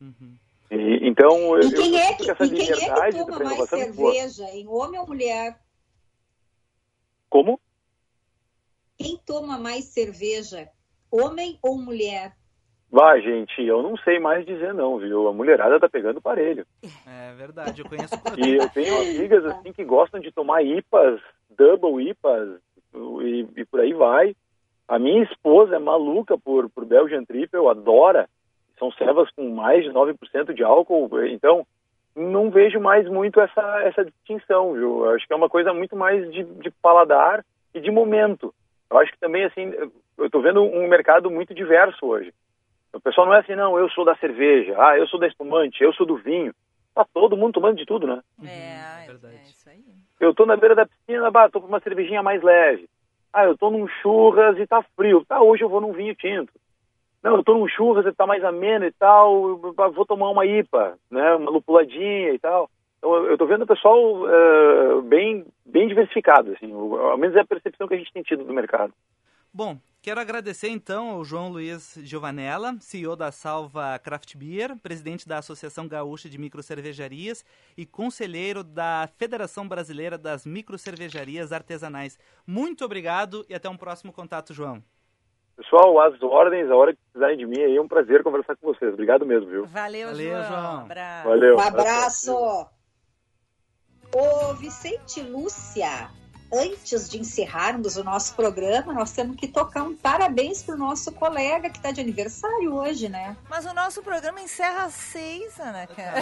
Uhum. E, então, e quem, é que, essa e quem é que toma mais cerveja, em homem ou mulher? Como? Quem toma mais cerveja, homem ou mulher? Vai, gente, eu não sei mais dizer não, viu? A mulherada tá pegando parelho. É verdade, eu conheço. e eu tenho amigas assim que gostam de tomar IPAs, double IPAs e, e por aí vai. A minha esposa é maluca por, por Belgian Triple, adora são servas com mais de 9% de álcool, então não vejo mais muito essa, essa distinção, viu? Eu acho que é uma coisa muito mais de, de paladar e de momento. Eu acho que também, assim, eu estou vendo um mercado muito diverso hoje. O pessoal não é assim, não, eu sou da cerveja, ah, eu sou da espumante, eu sou do vinho. tá todo mundo tomando de tudo, né? É, verdade. é isso aí. Eu tô na beira da piscina, bah, tô com uma cervejinha mais leve. Ah, eu tô num churras e tá frio. Tá, hoje eu vou num vinho tinto. Não, eu tô num churras tá mais ameno e tal, vou tomar uma IPA, né, uma lupuladinha e tal. Então, eu tô vendo o pessoal eh, bem, bem diversificado, assim, ao menos é a percepção que a gente tem tido do mercado. Bom, quero agradecer então ao João Luiz Giovanella, CEO da Salva Craft Beer, presidente da Associação Gaúcha de Microcervejarias e conselheiro da Federação Brasileira das Microcervejarias Artesanais. Muito obrigado e até um próximo contato, João. Pessoal, as ordens, a hora que precisarem de mim, aí é um prazer conversar com vocês. Obrigado mesmo, viu? Valeu, Valeu, João. João. Abraço. Valeu. Um abraço. Ô, Vicente e Lúcia, antes de encerrarmos o nosso programa, nós temos que tocar um parabéns pro nosso colega que está de aniversário hoje, né? Mas o nosso programa encerra às seis, Ana Cara.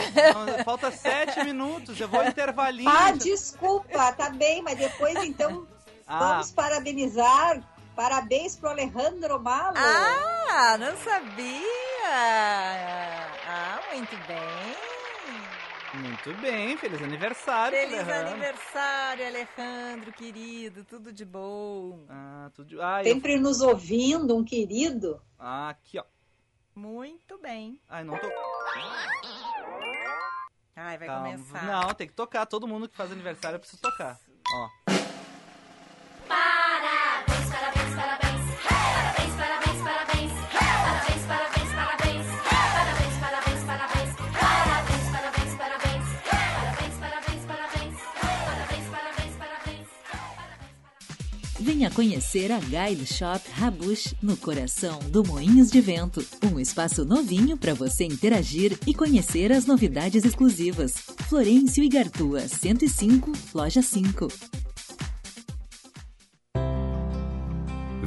Não, Falta sete minutos, eu vou intervalinho. Ah, desculpa, tá bem, mas depois então Ah, vamos parabenizar. Parabéns pro Alejandro Malo. Ah, não sabia! Ah, muito bem. muito bem, feliz aniversário. Feliz Alejandro. aniversário, Alejandro, querido. Tudo de bom. Ah, tudo... ah, eu... Sempre nos ouvindo, um querido. ah, aqui, ó. Muito bem. Ai, não tô... Ai, vai Calma. começar. Não, tem que tocar. Todo mundo que faz aniversário eu preciso tocar. Ó. Venha conhecer a Guide Shop Rabush no coração do Moinhos de Vento. Um espaço novinho para você interagir e conhecer as novidades exclusivas. Florencio e Gartua, 105, loja 5.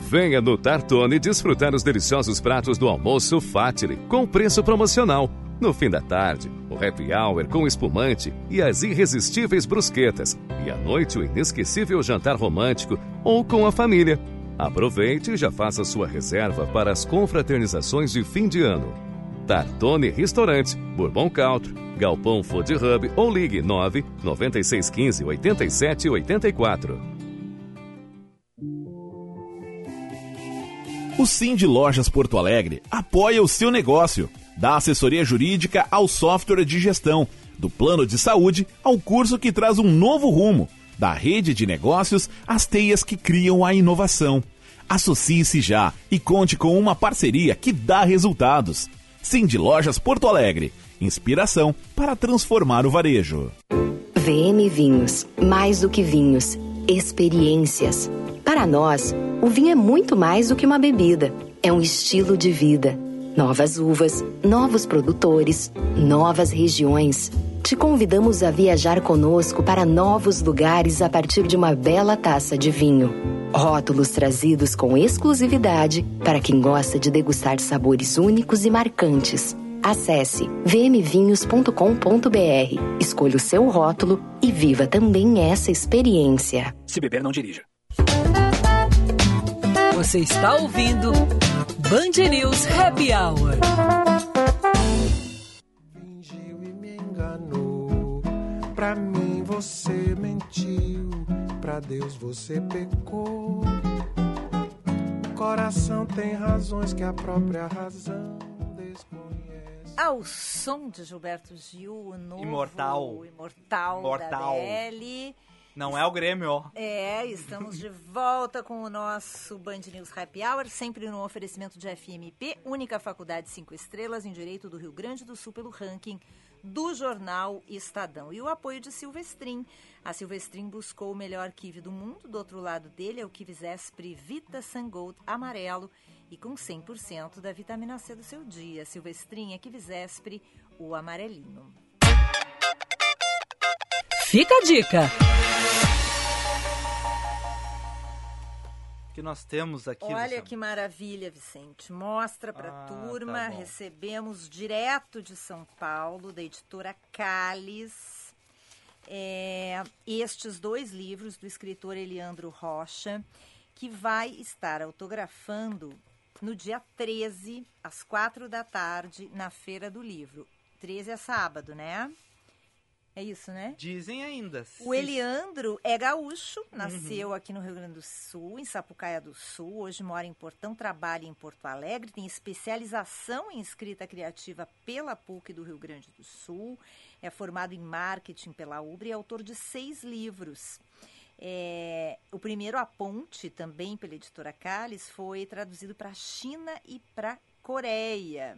Venha no Tartone desfrutar os deliciosos pratos do almoço Fatile com preço promocional. No fim da tarde, o happy hour com espumante e as irresistíveis brusquetas. E à noite, o inesquecível jantar romântico ou com a família. Aproveite e já faça sua reserva para as confraternizações de fim de ano. Tartone Restaurante, Bourbon Country, Galpão Food Hub ou ligue 9 9615 87 84. O Sim de Lojas Porto Alegre apoia o seu negócio, dá assessoria jurídica ao software de gestão, do plano de saúde ao curso que traz um novo rumo, da rede de negócios às teias que criam a inovação. Associe-se já e conte com uma parceria que dá resultados. Sim de Lojas Porto Alegre, inspiração para transformar o varejo. VM Vinhos. Mais do que vinhos. Experiências. Para nós, o vinho é muito mais do que uma bebida. É um estilo de vida. Novas uvas, novos produtores, novas regiões. Te convidamos a viajar conosco para novos lugares a partir de uma bela taça de vinho. Rótulos trazidos com exclusividade para quem gosta de degustar sabores únicos e marcantes. Acesse vmvinhos.com.br, escolha o seu rótulo e viva também essa experiência. Se beber, não dirija. Você está ouvindo Band News Happy Hour. Pra mim você mentiu. Pra Deus você pecou. O coração tem razões que a própria razão desconhece. Ao som de Gilberto Gil, o novo Imortal. Imortal, Mortal. da Belle. Não é o Grêmio, ó. É, estamos de volta com o nosso Band News Happy Hour, sempre no oferecimento de FMP, única faculdade cinco estrelas em Direito do Rio Grande do Sul pelo ranking do jornal Estadão. E o apoio de Silvestrin. A Silvestrin buscou o melhor kiwi do mundo, do outro lado dele é o kiwi Zespri Vita Sangold amarelo e com 100% da vitamina C do seu dia. Silvestrin é kiwi Zespri, o amarelinho. Fica a dica. Que nós temos aqui. Olha Luciano? que maravilha, Vicente. Mostra para a Ah, turma. tá. Recebemos direto de São Paulo, da editora Calis, é, estes dois livros do escritor Eliandro Rocha, que vai estar autografando no dia 13, às quatro da tarde, na Feira do Livro. 13 é sábado, né? É isso, né? Dizem ainda. O Eliandro é gaúcho, nasceu aqui no Rio Grande do Sul, em Sapucaia do Sul. Hoje mora em Portão, trabalha em Porto Alegre, tem especialização em escrita criativa pela PUC do Rio Grande do Sul. É formado em marketing pela UBRA e é autor de seis livros. É, o primeiro, A Ponte, também pela editora Calles, foi traduzido para a China e para a Coreia.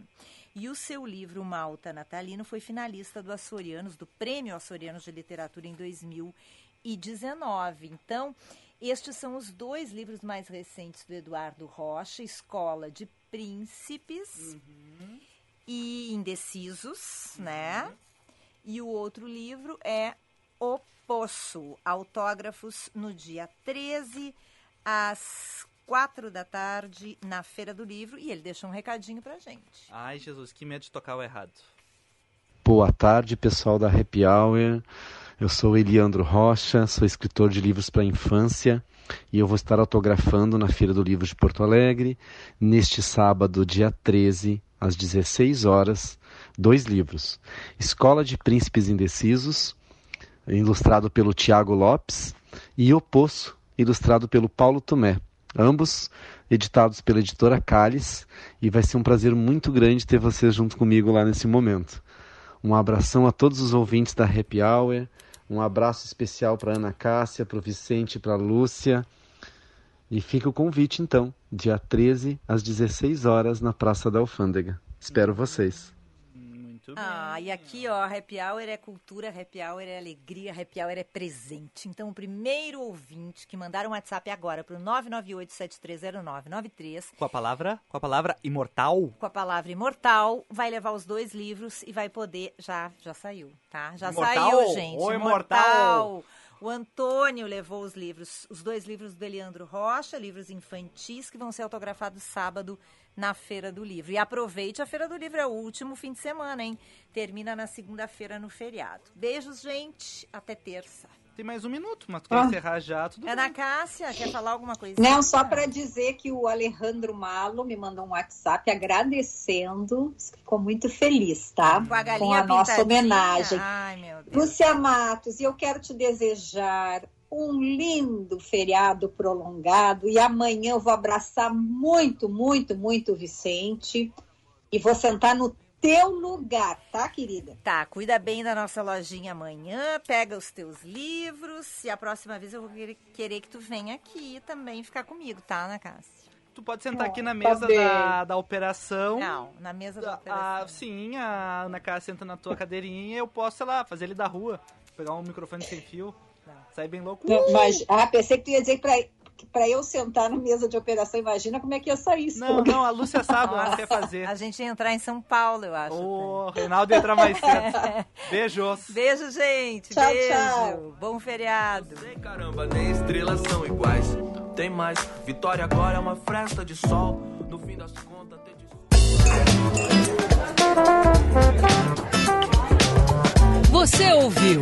E o seu livro Malta Natalino foi finalista do Açorianos, do Prêmio Açorianos de Literatura em 2019. Então, estes são os dois livros mais recentes do Eduardo Rocha, Escola de Príncipes e Indecisos, né? E o outro livro é O Poço, autógrafos no dia 13 às quatro da tarde na Feira do Livro e ele deixa um recadinho pra gente. Ai, Jesus, que medo de tocar o errado. Boa tarde, pessoal da Happy Hour. Eu sou Eliandro Rocha, sou escritor de livros para infância e eu vou estar autografando na Feira do Livro de Porto Alegre neste sábado, dia 13, às 16 horas, dois livros: Escola de Príncipes Indecisos, ilustrado pelo Tiago Lopes, e O Poço, ilustrado pelo Paulo Tomé. Ambos editados pela editora Calles, e vai ser um prazer muito grande ter vocês junto comigo lá nesse momento. Um abração a todos os ouvintes da Happy Hour, um abraço especial para Ana Cássia, para o Vicente, para a Lúcia. E fica o convite então, dia 13 às 16 horas na Praça da Alfândega. Espero vocês. Ah, e aqui, ó, happy hour é cultura, happy hour é alegria, happy hour é presente. Então, o primeiro ouvinte que mandar um WhatsApp agora pro 998-730993 Com a palavra, com a palavra imortal. com a palavra imortal, vai levar os dois livros e vai poder. Já, já saiu, tá? Já Imortal? saiu, gente. Ô, imortal! O Antônio levou os livros, os dois livros do Eliandro Rocha, livros infantis, que vão ser autografados sábado na Feira do Livro. E aproveite, a Feira do Livro é o último fim de semana, hein? Termina na segunda-feira no feriado. Beijos, gente. Até terça. Tem mais um minuto, mas tu quer Ah. encerrar já, tudo Ana bem. Cássia, quer falar alguma coisa? Não, só para dizer que o Alejandro Malo me mandou um WhatsApp agradecendo, que ficou muito feliz, tá? Com a galinha nossa pintadinha. homenagem. Ai, meu Deus. Lúcia Matos, e eu quero te desejar um lindo feriado prolongado e amanhã eu vou abraçar muito, muito, muito o Vicente e vou sentar no teu lugar, tá, querida? Tá, cuida bem da nossa lojinha amanhã, pega os teus livros e a próxima vez eu vou querer, que tu venha aqui também ficar comigo, tá, Ana Cássia? Tu pode sentar aqui na tá mesa da, da operação. Não, na mesa da Ah, operação. sim, a Ana Cássia senta na tua cadeirinha e eu posso, sei lá, fazer ele da rua. Pegar um microfone sem fio. Sai bem louco. Não, Mas, ah, pensei que tu ia dizer pra, que pra eu sentar na mesa de operação, imagina como é que ia sair isso. Não, não, a Lúcia sabe o que quer fazer. A gente ia entrar em São Paulo, eu acho. O Reinaldo ia entrar mais cedo. Beijos. Beijo, gente. Tchau, Beijo. tchau. Bom feriado. Caramba, nem estrelas são iguais. Tem mais, vitória agora é uma festa de sol. No fim das contas, tem de... Você ouviu?